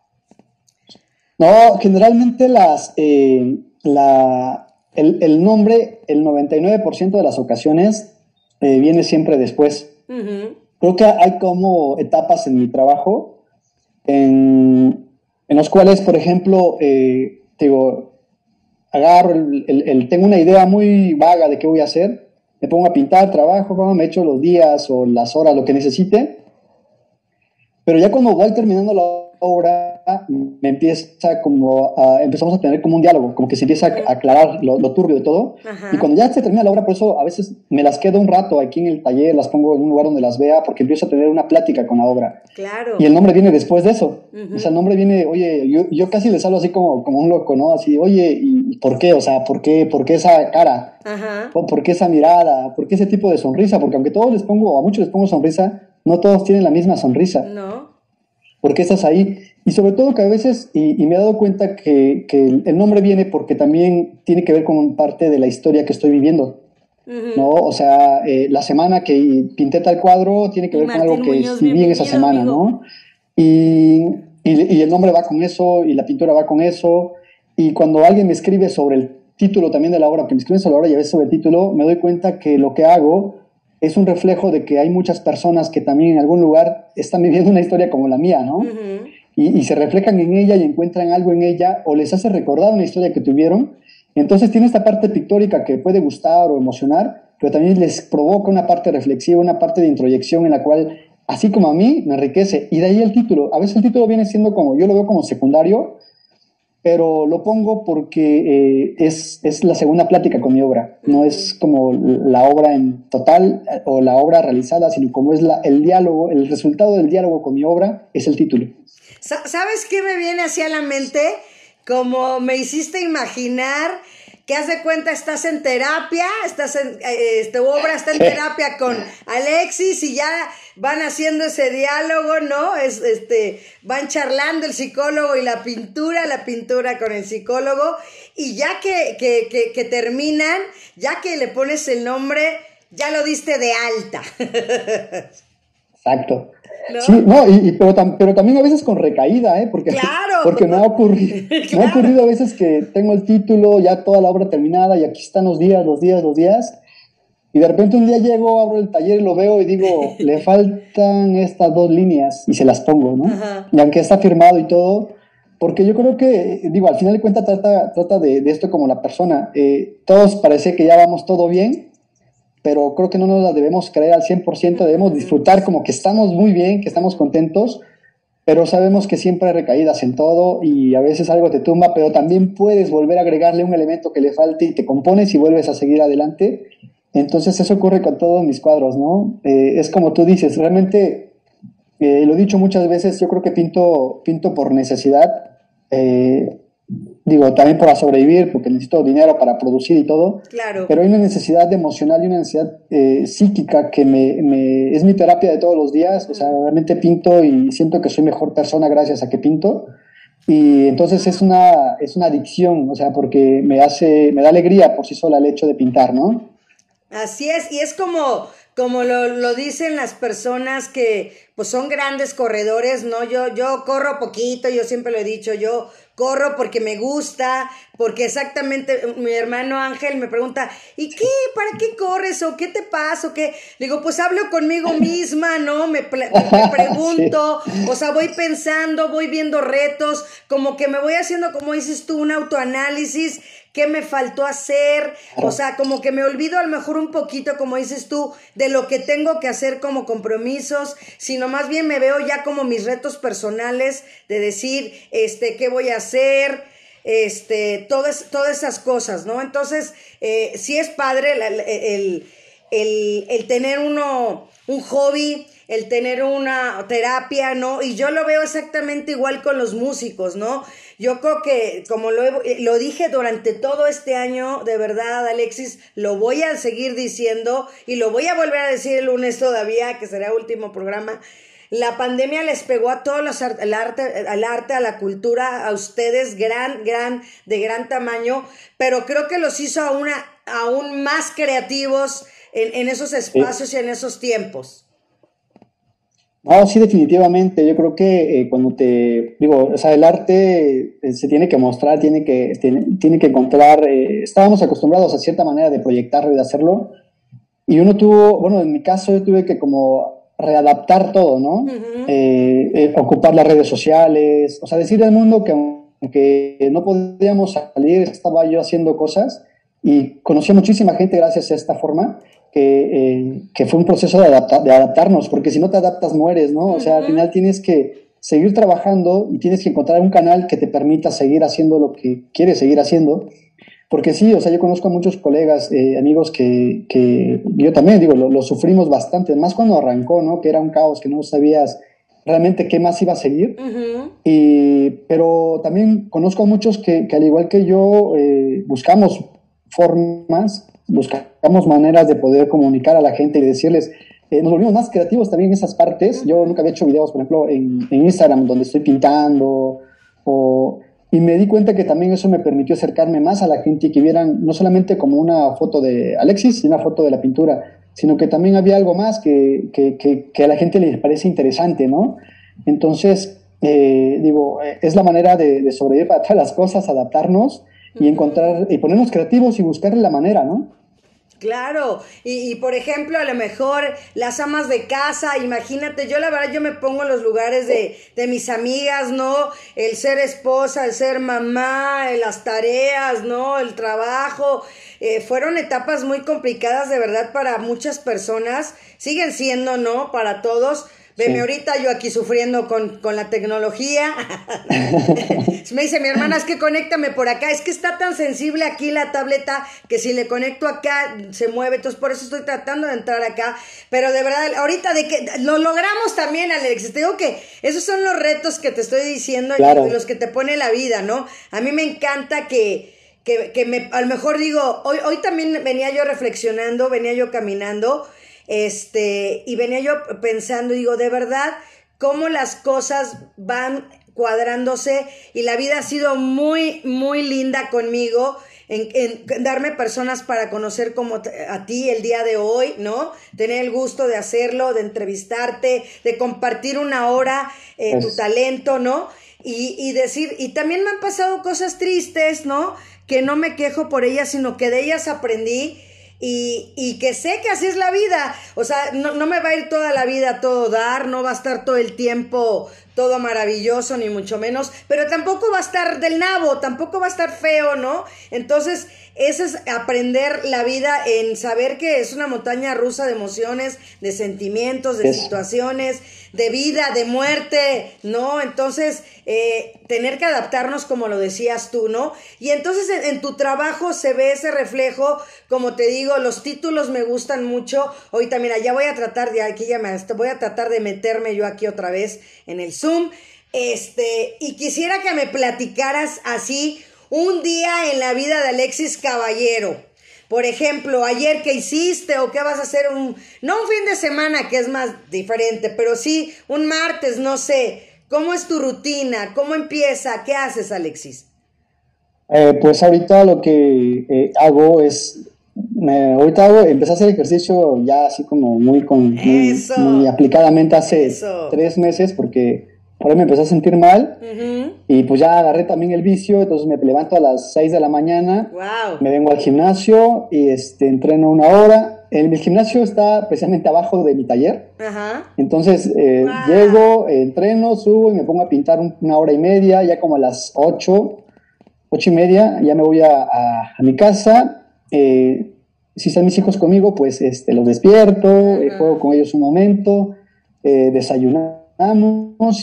No, generalmente las, eh, la, el, el nombre, el 99% de las ocasiones eh, viene siempre después. Creo que hay como etapas en mi trabajo en, en los cuales, por ejemplo, eh, digo, agarro, el, tengo una idea muy vaga de qué voy a hacer, me pongo a pintar, trabajo, me echo los días o las horas, lo que necesite, pero ya cuando voy terminando la obra, me empieza como a, empezamos a tener como un diálogo, como que se empieza a aclarar lo, turbio de todo. Y cuando ya se termina la obra, por eso a veces me las quedo un rato aquí en el taller, las pongo en un lugar donde las vea, porque empiezo a tener una plática con la obra. Claro. Y el nombre viene después de eso. O sea, el nombre viene, oye, yo, yo casi les hablo así como, como un loco, ¿no? Así, oye, ¿y por qué? O sea, ¿por qué, por qué esa cara? ¿O ¿Por qué esa mirada? ¿Por qué ese tipo de sonrisa? Porque aunque todos les pongo, a muchos les pongo sonrisa, no todos tienen la misma sonrisa. No. ¿Por qué estás ahí? Y sobre todo que a veces, y, me he dado cuenta que, el nombre viene porque también tiene que ver con parte de la historia que estoy viviendo. ¿no? O sea, eh, la semana que pinté tal cuadro tiene que ver con algo que viví en esa semana, ¿no? Y, y, el nombre va con eso, y la pintura va con eso. Y cuando alguien me escribe sobre el título también de la obra, que me escriben sobre la obra y a veces sobre el título, me doy cuenta que lo que hago es un reflejo de que hay muchas personas que también en algún lugar están viviendo una historia como la mía, ¿no? y, se reflejan en ella y encuentran algo en ella o les hace recordar una historia que tuvieron. Entonces tiene esta parte pictórica que puede gustar o emocionar, pero también les provoca una parte reflexiva, una parte de introyección en la cual, así como a mí, me enriquece. Y de ahí el título. A veces el título viene siendo como, yo lo veo como secundario, pero lo pongo porque eh, es, es, la segunda plática con mi obra. No es como la obra en total eh, o la obra realizada, sino como es la, el diálogo, el resultado del diálogo con mi obra es el título. ¿Sabes qué me viene hacia la mente? Como me hiciste imaginar que haz de cuenta estás en terapia, estás en, eh, este, obra está en terapia con Alexis y ya van haciendo ese diálogo, ¿no? Es, este, van charlando el psicólogo y la pintura, la pintura con el psicólogo, y ya que, que, que terminan, ya que le pones el nombre, ya lo diste de alta. [LAUGHS] Exacto. Sí, no, y, pero, pero, también a veces con recaída, ¿eh? Porque, porque me, ha ocurrido, [LAUGHS] me ha ocurrido a veces que tengo el título, ya toda la obra terminada, y aquí están los días, los días, los días, y de repente un día llego, abro el taller y lo veo y digo, [LAUGHS] le faltan estas dos líneas, y se las pongo, ¿no? Y aunque está firmado y todo, porque yo creo que, digo, al final de cuentas trata, trata de, de esto como la persona. Eh, todos parece que ya vamos todo bien, pero creo que no nos la debemos creer al 100%, debemos disfrutar como que estamos muy bien, que estamos contentos, pero sabemos que siempre hay recaídas en todo y a veces algo te tumba, pero también puedes volver a agregarle un elemento que le falte y te compones y vuelves a seguir adelante. Entonces eso ocurre con todos mis cuadros, ¿no? Eh, es como tú dices, realmente, eh, lo he dicho muchas veces, yo creo que pinto, pinto por necesidad. Eh, digo, también para sobrevivir, porque necesito dinero para producir y todo. Claro. Pero hay una necesidad emocional y una necesidad eh, psíquica que me, me, es mi terapia de todos los días. O sea, realmente pinto y siento que soy mejor persona gracias a que pinto. Y entonces es una, es una adicción, o sea, porque me hace, me da alegría por sí sola el hecho de pintar, ¿no? Así es, y es como, como lo, lo, dicen las personas que pues son grandes corredores, ¿no? Yo, yo corro poquito, yo siempre lo he dicho, yo corro porque me gusta, porque exactamente mi hermano Ángel me pregunta, ¿y qué? ¿Para qué corres? ¿O qué te pasa? ¿O qué? Le digo, pues hablo conmigo misma, ¿no? Me, me [LAUGHS] pregunto, o sea, voy pensando, voy viendo retos, como que me voy haciendo, como dices tú, un autoanálisis qué me faltó hacer, o sea, como que me olvido a lo mejor un poquito, como dices tú, de lo que tengo que hacer como compromisos, sino más bien me veo ya como mis retos personales de decir, este, qué voy a hacer, este, todas, todas esas cosas, ¿no? Entonces, eh, sí es padre el, el, el tener uno, un hobby, el tener una terapia, ¿no? Y yo lo veo exactamente igual con los músicos, ¿no? Yo creo que, como lo, lo dije durante todo este año, de verdad, Alexis, lo voy a seguir diciendo y lo voy a volver a decir el lunes todavía, que será el último programa. La pandemia les pegó a todos los al arte, al arte, a la cultura, a ustedes, gran, gran, de gran tamaño, pero creo que los hizo aún, aún más creativos en, en esos espacios y en esos tiempos. No, sí, definitivamente. Yo creo que eh, cuando te digo, o sea, el arte eh, se tiene que mostrar, tiene que, tiene, que encontrar. Eh, estábamos acostumbrados a cierta manera de proyectarlo y de hacerlo. Y uno tuvo, bueno, en mi caso yo tuve que como readaptar todo, ¿no? ocupar las redes sociales, o sea, decir al mundo que aunque no podíamos salir, estaba yo haciendo cosas y conocí a muchísima gente gracias a esta forma que, eh, que fue un proceso de, de, adaptarnos, porque si no te adaptas mueres, ¿no? O sea, al final tienes que seguir trabajando y tienes que encontrar un canal que te permita seguir haciendo lo que quieres seguir haciendo. Porque sí, o sea, yo conozco a muchos colegas, eh, amigos que, que, yo también digo, lo, sufrimos bastante, más cuando arrancó, ¿no? Que era un caos, que no sabías realmente qué más iba a seguir. y, pero también conozco a muchos que, que al igual que yo, eh, buscamos formas buscamos maneras de poder comunicar a la gente y decirles, eh, nos volvimos más creativos también en esas partes. Yo nunca había hecho videos, por ejemplo, en, Instagram, donde estoy pintando, o, y me di cuenta que también eso me permitió acercarme más a la gente y que vieran no solamente como una foto de Alexis y una foto de la pintura, sino que también había algo más que, que, que, a la gente le parece interesante, ¿no? Entonces, eh, digo, eh, es la manera de, de sobrevivir para todas las cosas, adaptarnos y encontrar, y ponernos creativos y buscarle la manera, ¿no? Claro, y, por ejemplo, a lo mejor las amas de casa, imagínate, yo la verdad yo me pongo en los lugares de, de mis amigas, ¿no? El ser esposa, el ser mamá, las tareas, ¿no? El trabajo, eh, fueron etapas muy complicadas de verdad para muchas personas, siguen siendo, ¿no? Para todos, Veme ahorita yo aquí sufriendo con, la tecnología. [LAUGHS] me dice mi hermana, es que conéctame por acá. Es que está tan sensible aquí la tableta que si le conecto acá se mueve. Entonces por eso estoy tratando de entrar acá. Pero de verdad, ahorita de que lo logramos también, Alex. Te digo que esos son los retos que te estoy diciendo y los que te pone la vida, ¿no? A mí me encanta que... Que, que me, a lo mejor digo, hoy, hoy también venía yo reflexionando, venía yo caminando este, y venía yo pensando, digo, de verdad, cómo las cosas van cuadrándose y la vida ha sido muy, muy linda conmigo. En, darme personas para conocer como a ti el día de hoy, ¿no? Tener el gusto de hacerlo, de entrevistarte, de compartir una hora eh, tu talento, ¿no? Y, y, decir, y también me han pasado cosas tristes, ¿no? Que no me quejo por ellas, sino que de ellas aprendí y, y, que sé que así es la vida. O sea, no, no, me va a ir toda la vida todo dar, no va a estar todo el tiempo todo maravilloso, ni mucho menos, pero tampoco va a estar del nabo, tampoco va a estar feo, ¿no? Entonces, eso es aprender la vida en saber que es una montaña rusa de emociones, de sentimientos, de situaciones, de vida, de muerte, ¿no? Entonces, eh, tener que adaptarnos como lo decías tú, ¿no? Y entonces en, tu trabajo se ve ese reflejo, como te digo, los títulos me gustan mucho. Ahorita, mira, ya voy a tratar, de aquí ya me, voy a tratar de meterme yo aquí otra vez en el Zoom. Este, y quisiera que me platicaras así un día en la vida de Alexis Caballero. Por ejemplo, ayer qué hiciste o qué vas a hacer un, no un fin de semana que es más diferente, pero sí un martes, no sé. ¿Cómo es tu rutina? ¿Cómo empieza? ¿Qué haces, Alexis? Eh, pues ahorita lo que eh, hago es, ahorita hago, empecé a hacer ejercicio ya así como muy, con, muy, aplicadamente hace tres meses porque por ahí me empecé a sentir mal y pues ya agarré también el vicio, entonces me levanto a las 6 de la mañana, me vengo al gimnasio y este, entreno una hora. El, gimnasio está precisamente abajo de mi taller, entonces eh, llego, entreno, subo y me pongo a pintar una hora y media, ya como a las 8, 8 y media, ya me voy a, mi casa. Eh, si están mis hijos conmigo, pues este, los despierto, eh, juego con ellos un momento, desayunamos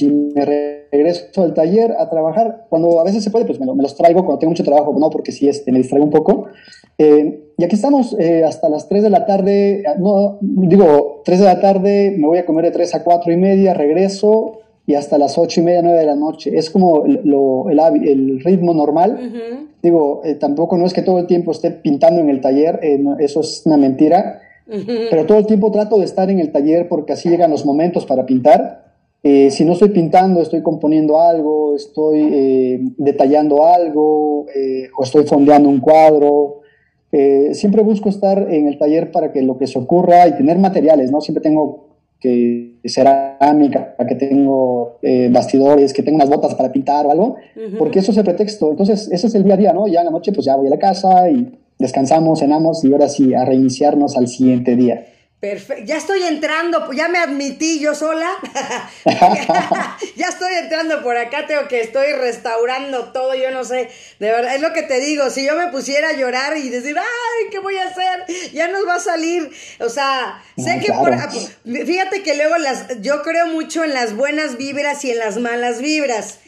y me regreso al taller a trabajar. Cuando a veces se puede, pues me, los traigo cuando tengo mucho trabajo, no, porque sí este, me distraigo un poco. Eh, y aquí estamos eh, hasta las 3 de la tarde, ah, no, digo, 3 de la tarde, me voy a comer de 3 a 4 y media, regreso y hasta las 8 y media, 9 de la noche. Es como lo, el, el, ritmo normal. Digo, eh, tampoco no es que todo el tiempo esté pintando en el taller, eh, eso es una mentira. Pero todo el tiempo trato de estar en el taller porque así llegan los momentos para pintar eh, si no estoy pintando, estoy componiendo algo, estoy eh, detallando algo eh, o estoy fondeando un cuadro. siempre busco estar en el taller para que lo que se ocurra y tener materiales, ¿no? Siempre tengo que cerámica, que tengo bastidores, que tengo unas botas para pintar o algo, porque eso es el pretexto. Entonces, ese es el día a día, ¿no? Ya en la noche, pues ya voy a la casa y descansamos, cenamos y ahora sí a reiniciarnos al siguiente día. Perfecto, ya estoy entrando, ya me admití yo sola. [LAUGHS] ya estoy entrando por acá, tengo que estoy restaurando todo, yo no sé, de verdad, es lo que te digo, si yo me pusiera a llorar y decir, ay, ¿qué voy a hacer? Ya nos va a salir, o sea, sé que por, fíjate que luego las, yo creo mucho en las buenas vibras y en las malas vibras.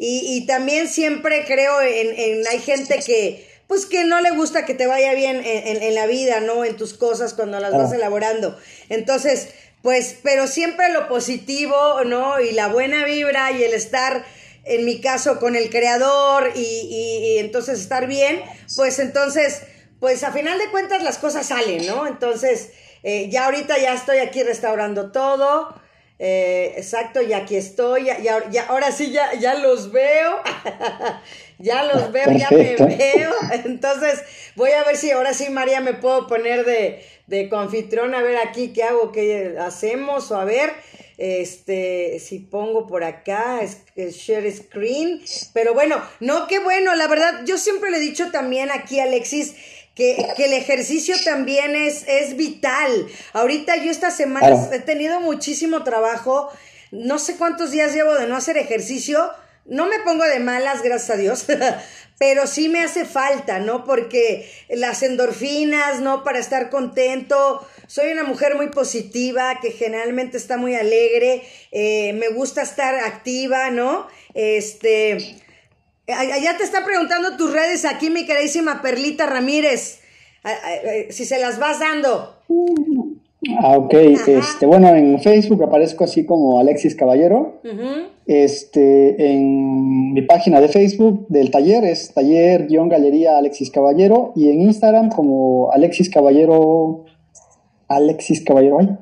Y, y también siempre creo en, en, hay gente que, pues que no le gusta que te vaya bien en, la vida, ¿no? En tus cosas cuando las vas elaborando. Entonces, pues, pero siempre lo positivo, ¿no? Y la buena vibra y el estar, en mi caso, con el creador y, entonces estar bien, pues entonces, pues a final de cuentas las cosas salen, ¿no? Entonces, eh, ya ahorita ya estoy aquí restaurando todo. Eh, exacto, y aquí estoy, ya, ya, ahora sí ya, ya los veo. [LAUGHS] ya los veo, ya me veo. [LAUGHS] Entonces, voy a ver si ahora sí, María, me puedo poner de, de confitrón, a ver aquí qué hago, qué hacemos, o a ver, este, si pongo por acá, es, share screen. Pero bueno, no, qué bueno, la verdad, yo siempre le he dicho también aquí, Alexis, que, que, el ejercicio también es, es vital. Ahorita yo esta semana he tenido muchísimo trabajo, no sé cuántos días llevo de no hacer ejercicio, no me pongo de malas, gracias a Dios, [LAUGHS] pero sí me hace falta, ¿no? Porque las endorfinas, ¿no? Para estar contento. Soy una mujer muy positiva, que generalmente está muy alegre, eh, me gusta estar activa, ¿no? Este, allá te está preguntando tus redes aquí, mi queridísima Perlita Ramírez, si se las vas dando. Ah, ok. Este, bueno, en Facebook aparezco así como Alexis Caballero. Este, en mi página de Facebook del taller es taller-galería Alexis Caballero y en Instagram como Alexis Caballero Alexis Caballero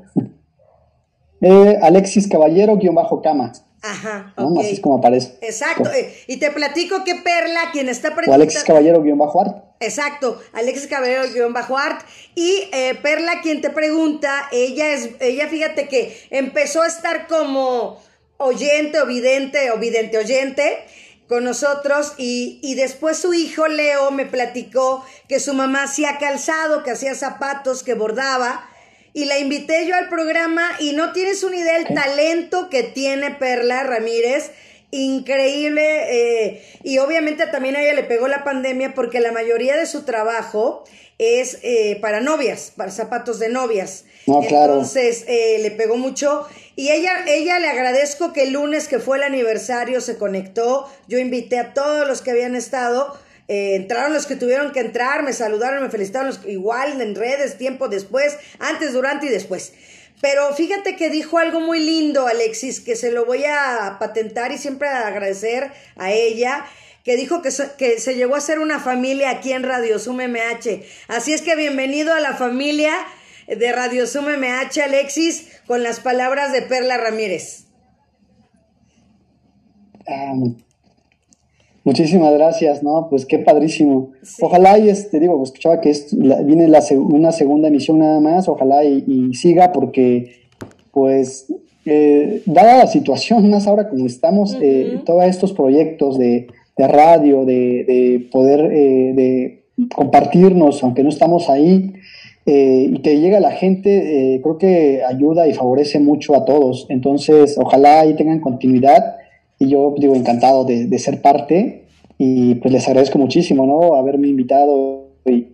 [LAUGHS] eh, Alexis Caballero-cama. Ajá, Así es como aparece. Exacto. Eh, y te platico que Perla, quien está preguntando... Alexis Caballero-art. Exacto, Alexis Caballero-art. Y eh, Perla, quien te pregunta, ella es, ella fíjate que empezó a estar como oyente o vidente o vidente oyente con nosotros. Y, y, después su hijo Leo me platicó que su mamá hacía calzado, que hacía zapatos, que bordaba. Y la invité yo al programa y no tienes una idea del talento que tiene Perla Ramírez. Increíble. Eh, y obviamente también a ella le pegó la pandemia porque la mayoría de su trabajo es eh, para novias, para zapatos de novias. Entonces eh, le pegó mucho. Y ella, ella le agradezco que el lunes que fue el aniversario se conectó. Yo invité a todos los que habían estado eh, entraron los que tuvieron que entrar, me saludaron, me felicitaron igual en redes, tiempo después, antes, durante y después. Pero fíjate que dijo algo muy lindo, Alexis, que se lo voy a patentar y siempre agradecer a ella, que dijo que, que se llegó a ser una familia aquí en Radio Sum MH. Así es que bienvenido a la familia de Radio Sum MH, Alexis, con las palabras de Perla Ramírez. Ah, muchísimas gracias, ¿no? Pues qué padrísimo. Ojalá y este, digo, pues, escuchaba que viene la, una segunda emisión nada más, ojalá y, siga porque, pues, eh, dada la situación, [LAUGHS] más ahora como estamos, eh, todos estos proyectos de, radio, de, poder eh, de compartirnos, aunque no estamos ahí, y que llegue a la gente, creo que ayuda y favorece mucho a todos. Entonces, ojalá ahí tengan continuidad y yo digo encantado de, ser parte y pues les agradezco muchísimo, ¿no? Haberme invitado y,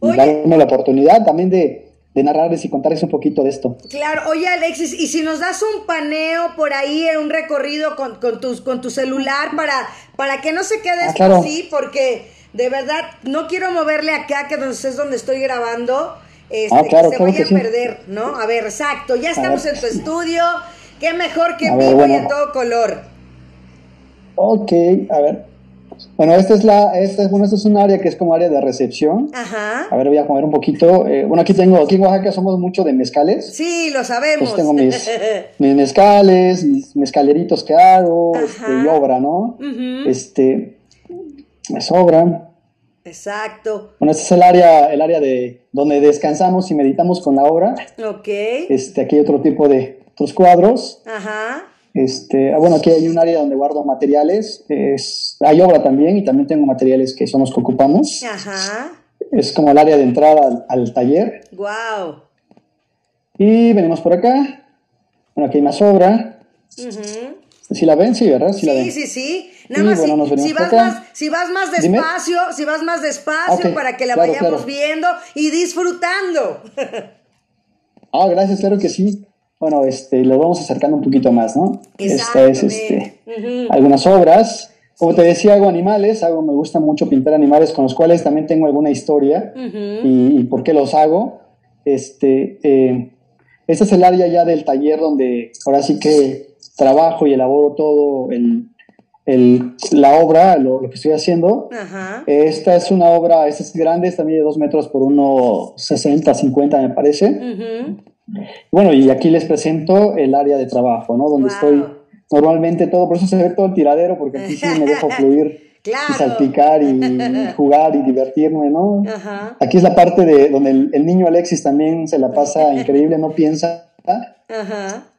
darme la oportunidad también de, narrarles y contarles un poquito de esto. Claro, oye Alexis, y si nos das un paneo por ahí, un recorrido con, con, tus, con tu celular para, para que no se quede ah, así, porque de verdad no quiero moverle acá, que es donde estoy grabando, este, ah, que se vaya a perder, ¿no? A ver, exacto, ya estamos en tu estudio. Qué mejor que vivo y en todo color. Ok, a ver. Bueno, esta es la, esta, bueno, esta es un área que es como área de recepción. Ajá. A ver, voy a comer un poquito. Eh, bueno, aquí tengo, aquí en Oaxaca somos mucho de mezcales. Sí, lo sabemos. Pues tengo mis, [LAUGHS] mis mezcales, mis mezcaleritos que hago, este, y obra, ¿no? Este, me sobran. Exacto. Bueno, este es el área, el área de donde descansamos y meditamos con la obra. Ok. Este, aquí hay otro tipo de, otros cuadros. Ajá. Este, ah, bueno, aquí hay un área donde guardo materiales. Es, hay obra también y también tengo materiales que son los que ocupamos. Ajá. Es como el área de entrada al, taller. Wow. Y venimos por acá. Bueno, aquí hay más obra. ¿Sí la ven? Sí, ¿verdad? Sí, sí, sí, sí. Nada más, si, vas más, si vas más despacio, si vas más despacio para que la vayamos viendo y disfrutando. [LAUGHS] ah, gracias, claro que sí bueno, este, lo vamos acercando un poquito más, ¿no? Esta es este, algunas obras. Como te decía, hago animales, hago, me gusta mucho pintar animales con los cuales también tengo alguna historia y, por qué los hago. Este, eh, este es el área ya del taller donde ahora sí que trabajo y elaboro todo el, la obra, lo, que estoy haciendo. Esta es una obra, esta es grande, esta mide dos metros por uno 60, 50 me parece. Bueno, y aquí les presento el área de trabajo, ¿no? Donde estoy normalmente todo, por eso se ve todo el tiradero, porque aquí sí me dejo [LAUGHS] fluir y salpicar y [LAUGHS] jugar y divertirme, ¿no? Aquí es la parte de donde el, niño Alexis también se la pasa [LAUGHS] increíble, no piensa,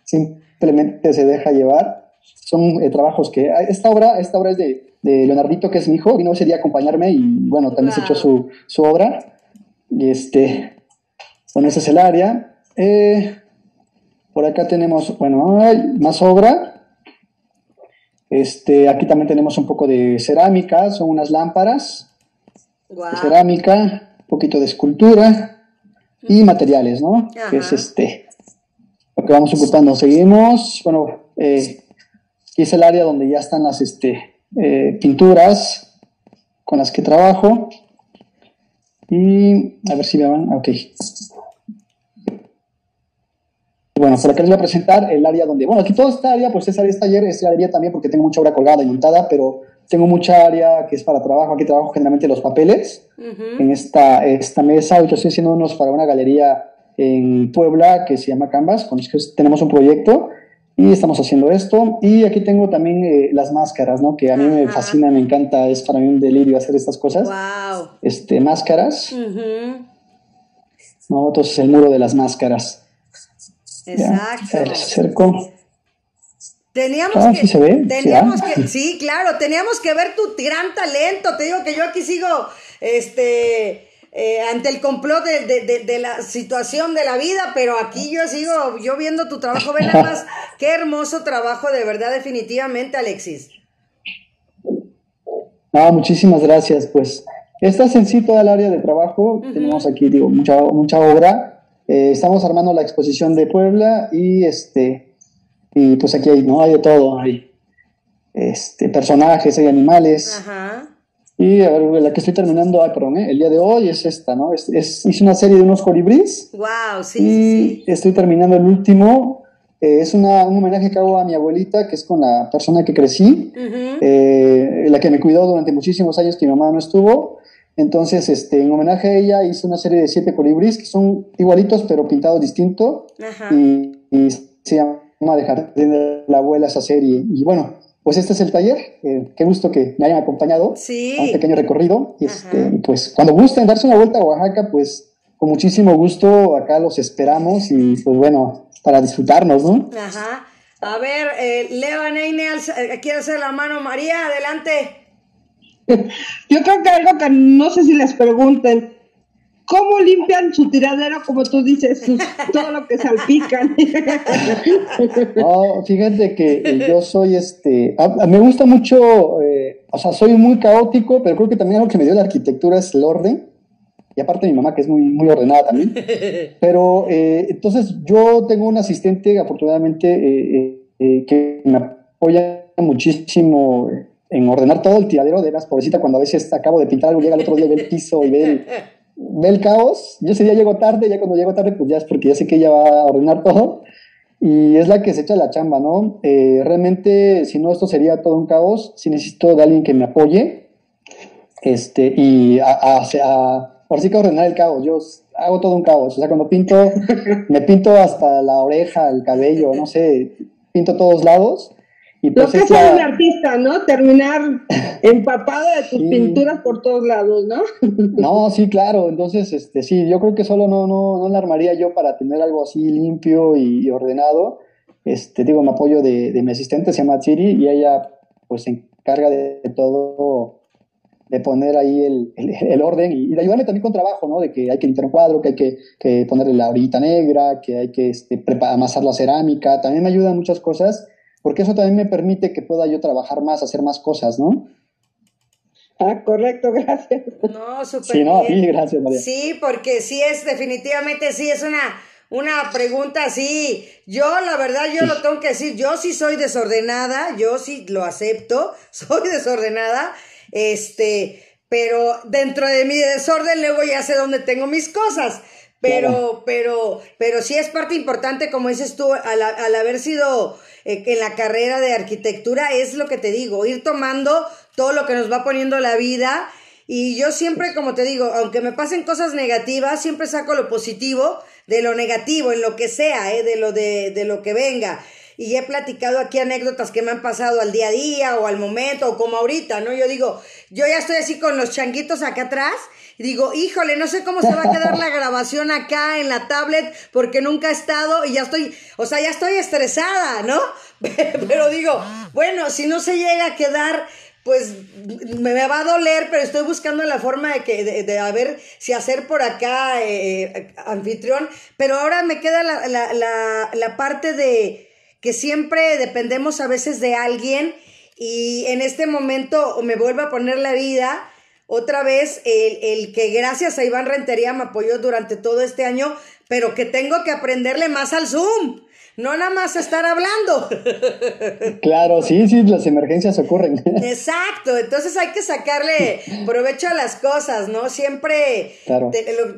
simplemente se deja llevar. Son eh, trabajos que esta obra, esta obra es de, de, Leonardito, que es mi hijo, vino ese día a acompañarme y bueno, también se echó su, su obra. Y este, bueno, ese es el área. Eh, por acá tenemos, bueno, más obra. Este, aquí también tenemos un poco de cerámica, son unas lámparas de cerámica, un poquito de escultura y materiales, ¿no? Que es este, lo que vamos ocupando. Seguimos, bueno, eh, aquí es el área donde ya están las este, eh, pinturas con las que trabajo. Y a ver si me van, ok. Bueno, por acá les voy a presentar el área donde, bueno, aquí toda esta área, pues es área es taller, es área también porque tengo mucha obra colgada y montada, pero tengo mucha área que es para trabajo, aquí trabajo generalmente los papeles, en esta, esta mesa, ahorita estoy haciendo unos para una galería en Puebla que se llama Canvas, con los que tenemos un proyecto y estamos haciendo esto. Y aquí tengo también eh, las máscaras, ¿no? Que a mí me fascina, me encanta, es para mí un delirio hacer estas cosas. Wow. Este, máscaras. ¿no? Entonces el muro de las máscaras. Exacto. Teníamos ah, que, teníamos que, sí, claro, teníamos que ver tu gran talento. Te digo que yo aquí sigo, este, eh, ante el complot de, la situación de la vida, pero aquí yo sigo, yo viendo tu trabajo, ven nada más, [LAUGHS] qué hermoso trabajo, de verdad, definitivamente, Alexis. Ah, muchísimas gracias, pues. Esta es en sí toda el área de trabajo. Tenemos aquí, digo, mucha, mucha obra. Eh, estamos armando la exposición de Puebla y este y pues aquí hay, ¿no? Hay de todo, hay este, personajes, hay animales. Y a ver, la que estoy terminando, ay, perdón, ¿eh? el día de hoy es esta, ¿no? Es, hice una serie de unos colibríes. Wow, sí. Y estoy terminando el último, Eh, es un homenaje que hago a mi abuelita, que es con la persona que crecí, eh, la que me cuidó durante muchísimos años que mi mamá no estuvo. Entonces, este, en homenaje a ella hice una serie de siete colibríes que son igualitos pero pintados distinto. Y, se llama De Jardín de la Abuela esa serie. Y bueno, pues este es el taller. Eh, qué gusto que me hayan acompañado a un pequeño recorrido. Este, pues cuando gusten darse una vuelta a Oaxaca, pues con muchísimo gusto acá los esperamos y pues bueno, para disfrutarnos, ¿no? Ajá. A ver, eh, Leo Neine, eh, quiere hacer la mano. María, adelante. [LAUGHS] Yo creo que algo que no sé si les pregunten, ¿cómo limpian su tiradero, como tú dices, [LAUGHS] todo lo que salpican? [LAUGHS] No, fíjate que eh, yo soy este, me gusta mucho, eh, o sea, soy muy caótico, pero creo que también algo que me dio la arquitectura es el orden. Y aparte mi mamá, que es muy, muy ordenada también. Pero eh, entonces yo tengo un asistente, afortunadamente, que me apoya muchísimo en ordenar todo el tiradero de las pobrecita cuando a veces acabo de pintar algo, llega el otro día, ve el piso y [LAUGHS] ve el, caos. Yo ese día llego tarde, ya cuando llego tarde, pues ya es porque ya sé que ella va a ordenar todo. Y es la que se echa la chamba, ¿no? Eh, realmente, si no, esto sería todo un caos. Si necesito de alguien que me apoye, este, y a, a, a, ahora sí que ordenar el caos. Yo hago todo un caos. O sea, cuando pinto, [LAUGHS] me pinto hasta la oreja, el cabello, no sé, pinto todos lados lo que es ser un artista, ¿no? Terminar [LAUGHS] empapado de tus pinturas por todos lados, ¿no? [LAUGHS] no, sí, claro. Entonces, este, sí, yo creo que solo no, no, no la armaría yo para tener algo así limpio y, ordenado. Este, digo, me apoyo de, mi asistente, se llama Chiri, y ella pues se encarga de, todo, de poner ahí el, el, orden y, de ayudarme también con trabajo, ¿no? De que hay que limpiar un cuadro, que hay que, que ponerle la orillita negra, que hay que este, amasar la cerámica. También me ayudan muchas cosas porque eso también me permite que pueda yo trabajar más, hacer más cosas, ¿no? Ah, correcto, [LAUGHS] gracias. No, súper Sí, no, sí, gracias, María. Sí, porque sí es, definitivamente sí es una, una pregunta así. Yo, la verdad, yo lo tengo que decir, yo sí soy desordenada, yo sí lo acepto, [LAUGHS] soy desordenada, este, pero dentro de mi desorden luego ya sé dónde tengo mis cosas. Pero, pero, pero sí es parte importante, como dices tú, al, al haber sido eh, en la carrera de arquitectura, es lo que te digo, ir tomando todo lo que nos va poniendo la vida. Y yo siempre, como te digo, aunque me pasen cosas negativas, siempre saco lo positivo de lo negativo, en lo que sea, eh, de, lo de, de lo que venga y he platicado aquí anécdotas que me han pasado al día a día o al momento o como ahorita, ¿no? Yo digo, yo ya estoy así con los changuitos acá atrás y digo, híjole, no sé cómo se va a quedar la grabación acá en la tablet porque nunca he estado y ya estoy, o sea, ya estoy estresada, ¿no? [LAUGHS] Pero digo, bueno, si no se llega a quedar pues me va a doler, pero estoy buscando la forma de que de, a ver si hacer por acá eh, anfitrión. Pero ahora me queda la, la, la, parte de que siempre dependemos a veces de alguien y en este momento me vuelve a poner la vida otra vez, el, que gracias a Iván Rentería me apoyó durante todo este año, pero que tengo que aprenderle más al Zoom. No nada más estar hablando. [LAUGHS] Claro, sí, sí, las emergencias ocurren. [LAUGHS] Exacto, entonces hay que sacarle provecho a las cosas, ¿no? Siempre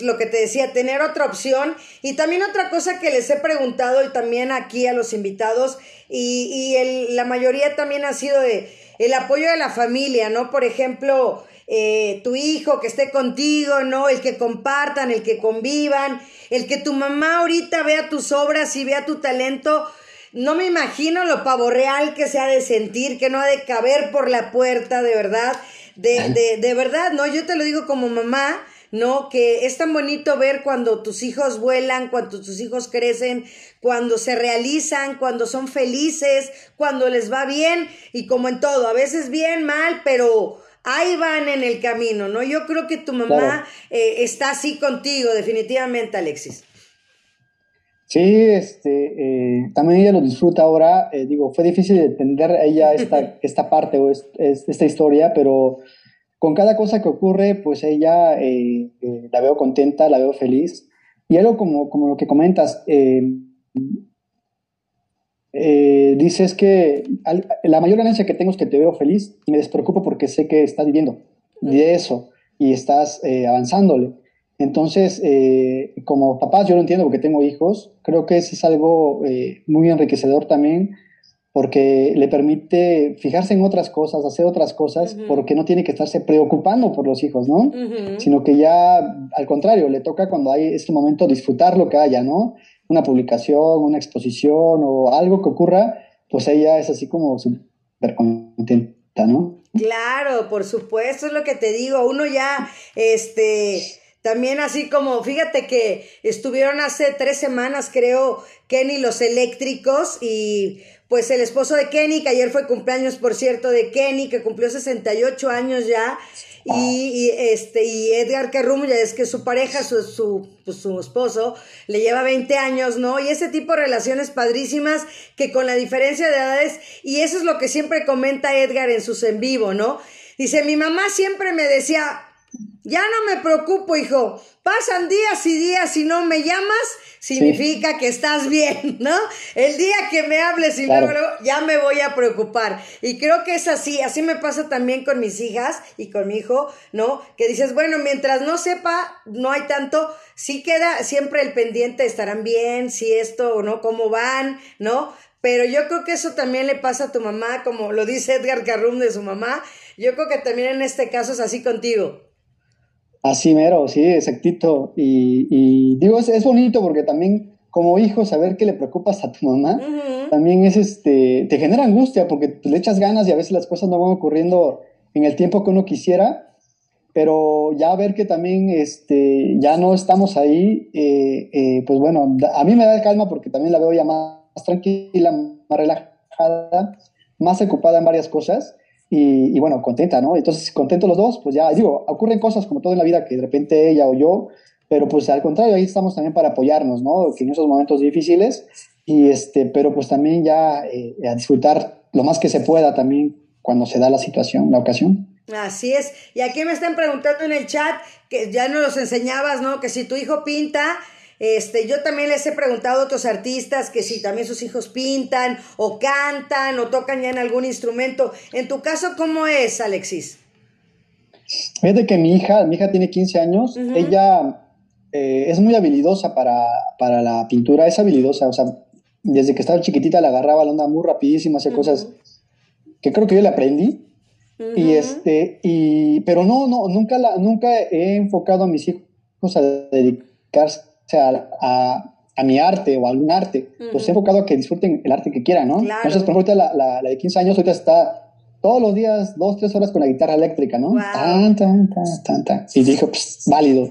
lo, que te decía, tener otra opción. Y también otra cosa que les he preguntado y también aquí a los invitados, y, y el, la mayoría también ha sido de el apoyo de la familia, ¿no? Por ejemplo, eh, tu hijo que esté contigo, ¿no? El que compartan, el que convivan, el que tu mamá ahorita vea tus obras y vea tu talento. No me imagino lo pavo real que se ha de sentir, que no ha de caber por la puerta, de verdad. De, de, de verdad, ¿no? Yo te lo digo como mamá, ¿no? Que es tan bonito ver cuando tus hijos vuelan, cuando tus hijos crecen, cuando se realizan, cuando son felices, cuando les va bien y como en todo, a veces bien, mal, pero ahí van en el camino, ¿no? Yo creo que tu mamá eh, está así contigo, definitivamente, Alexis. Sí, este, eh, también ella lo disfruta ahora. Eh, digo, fue difícil entender ella esta, [LAUGHS] esta parte o esta historia, pero con cada cosa que ocurre, pues ella la veo contenta, la veo feliz. Y algo como, como lo que comentas, eh, dices que la mayor ganancia que tengo es que te veo feliz y me despreocupo porque sé que estás viviendo de eso y estás eh, avanzándole. Entonces, eh, como papás, yo lo entiendo porque tengo hijos, creo que eso es algo eh, muy enriquecedor también, porque le permite fijarse en otras cosas, hacer otras cosas, porque no tiene que estarse preocupando por los hijos, ¿no? Sino que ya, al contrario, le toca cuando hay este momento disfrutar lo que haya, ¿no? Una publicación, una exposición o algo que ocurra, pues ella es así como súper contenta, ¿no? Claro, por supuesto, es lo que te digo, uno ya, este también así como, fíjate que estuvieron hace tres semanas, creo, Kenny los eléctricos y pues el esposo de Kenny, que ayer fue cumpleaños, por cierto, de Kenny, que cumplió 68 años ya, y, este, y Edgar Carrum, ya es que su pareja, su, su, pues, su esposo, le lleva 20 años, ¿no? Y ese tipo de relaciones padrísimas que con la diferencia de edades, y eso es lo que siempre comenta Edgar en sus en vivo, ¿no? Dice, mi mamá siempre me decía, ya no me preocupo, hijo. Pasan días y días y no me llamas, significa que estás bien, ¿no? El día que me hables y luego, ya me voy a preocupar. Y creo que es así, así me pasa también con mis hijas y con mi hijo, ¿no? Que dices, bueno, mientras no sepa, no hay tanto, sí queda siempre el pendiente, estarán bien, si esto o no, cómo van, ¿no? Pero yo creo que eso también le pasa a tu mamá, como lo dice Edgar Carrum de su mamá. Yo creo que también en este caso es así contigo. Así mero, sí, exactito. Y, digo, es, bonito porque también como hijo saber que le preocupas a tu mamá, también es este, te genera angustia porque le echas ganas y a veces las cosas no van ocurriendo en el tiempo que uno quisiera, pero ya ver que también este, ya no estamos ahí, eh, eh, pues bueno, a mí me da calma porque también la veo ya más tranquila, más relajada, más ocupada en varias cosas y, bueno, contenta, ¿no? Entonces, contentos los dos, pues ya, digo, ocurren cosas como todo en la vida que de repente ella o yo, pero pues al contrario, ahí estamos también para apoyarnos, ¿no? Que en esos momentos difíciles, y este, pero pues también ya eh, a disfrutar lo más que se pueda también cuando se da la situación, la ocasión. Así es. Y aquí me están preguntando en el chat que ya nos los enseñabas, ¿no? Que si tu hijo pinta, este, yo también les he preguntado a otros artistas que si también sus hijos pintan o cantan o tocan ya en algún instrumento. En tu caso, ¿cómo es, Alexis? Fíjate que mi hija, mi hija tiene 15 años, ella eh, es muy habilidosa para, para, la pintura, es habilidosa, o sea, desde que estaba chiquitita la agarraba la onda muy rapidísimo, hacía cosas que creo que yo le aprendí. Y este, y, pero no, no, nunca la, nunca he enfocado a mis hijos a dedicarse sea, a, a, mi arte o a algún arte, pues he enfocado a que disfruten el arte que quieran, ¿no? Entonces, por ejemplo, la, la, de 15 años ahorita está todos los días, dos, tres horas con la guitarra eléctrica, ¿no? Tan, tan, tan, tan, tan. Y dijo, pues, válido.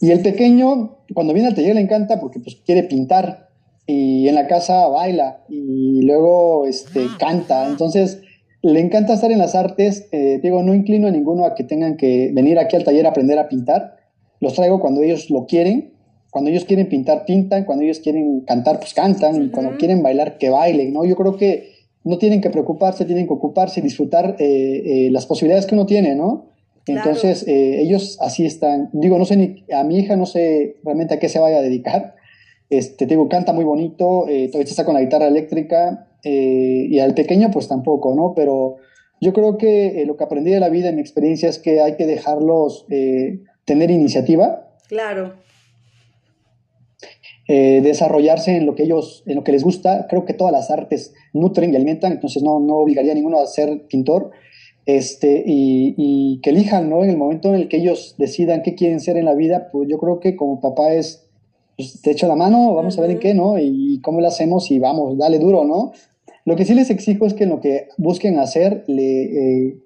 Y el pequeño, cuando viene al taller le encanta porque pues quiere pintar y en la casa baila y luego este, ah. canta. Entonces, le encanta estar en las artes. Eh, digo, no inclino a ninguno a que tengan que venir aquí al taller a aprender a pintar. Los traigo cuando ellos lo quieren cuando ellos quieren pintar, pintan, cuando ellos quieren cantar, pues cantan, y cuando quieren bailar, que bailen, ¿no? Yo creo que no tienen que preocuparse, tienen que ocuparse y disfrutar eh, eh, las posibilidades que uno tiene, ¿no? Entonces, eh, ellos así están. Digo, no sé ni, a mi hija no sé realmente a qué se vaya a dedicar. Este, digo, canta muy bonito, todavía está con la guitarra eléctrica, y al pequeño, pues tampoco, ¿no? Pero yo creo que lo que aprendí de la vida en mi experiencia es que hay que dejarlos tener iniciativa. Claro. Eh, desarrollarse en lo que ellos, en lo que les gusta. Creo que todas las artes nutren y alimentan, entonces no, no obligaría a ninguno a ser pintor. Este, y, que elijan, ¿no? En el momento en el que ellos decidan qué quieren ser en la vida, pues yo creo que como papá es, pues, te echo la mano, vamos a ver en qué, ¿no? Y cómo lo hacemos y vamos, dale duro, ¿no? Lo que sí les exijo es que en lo que busquen hacer, le, eh,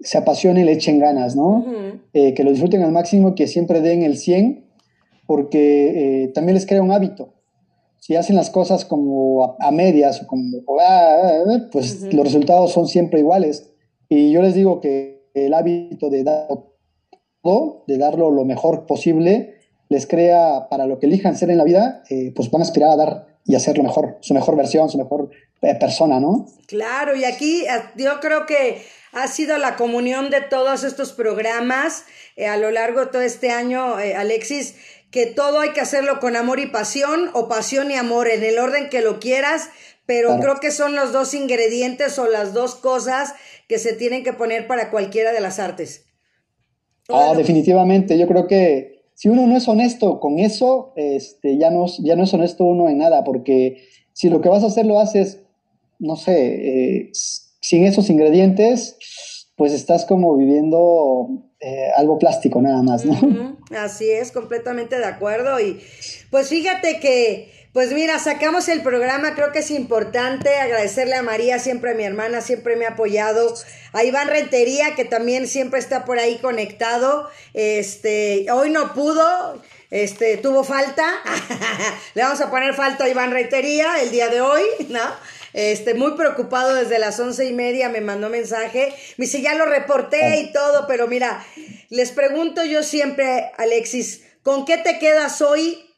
se apasionen, le echen ganas, ¿no? Eh, que lo disfruten al máximo, que siempre den el 100 porque eh, también les crea un hábito. Si hacen las cosas como a, medias o como, ah, pues los resultados son siempre iguales. Y yo les digo que el hábito de dar todo, de darlo lo mejor posible, les crea para lo que elijan ser en la vida, eh, pues van a aspirar a dar y hacer lo mejor, su mejor versión, su mejor eh, persona, ¿no? Claro, y aquí yo creo que ha sido la comunión de todos estos programas a lo largo de todo este año, Alexis, que todo hay que hacerlo con amor y pasión o pasión y amor en el orden que lo quieras, pero creo que son los dos ingredientes o las dos cosas que se tienen que poner para cualquiera de las artes. Ah, definitivamente, yo creo que si uno no es honesto con eso, este, ya, no, ya no es honesto uno en nada, porque si lo que vas a hacer lo haces, no sé, eh, sin esos ingredientes, pues estás como viviendo eh, algo plástico nada más, ¿no? Así es, completamente de acuerdo. Y pues fíjate que, pues mira, sacamos el programa, creo que es importante agradecerle a María, siempre a mi hermana, siempre me ha apoyado, a Iván Rentería, que también siempre está por ahí conectado, este, hoy no pudo, este, tuvo falta, [LAUGHS] le vamos a poner falta a Iván Rentería el día de hoy, ¿no? Este, muy preocupado desde las once y media, me mandó mensaje, me dice, ya lo reporté y todo, pero mira, les pregunto yo siempre, Alexis, ¿con qué te quedas hoy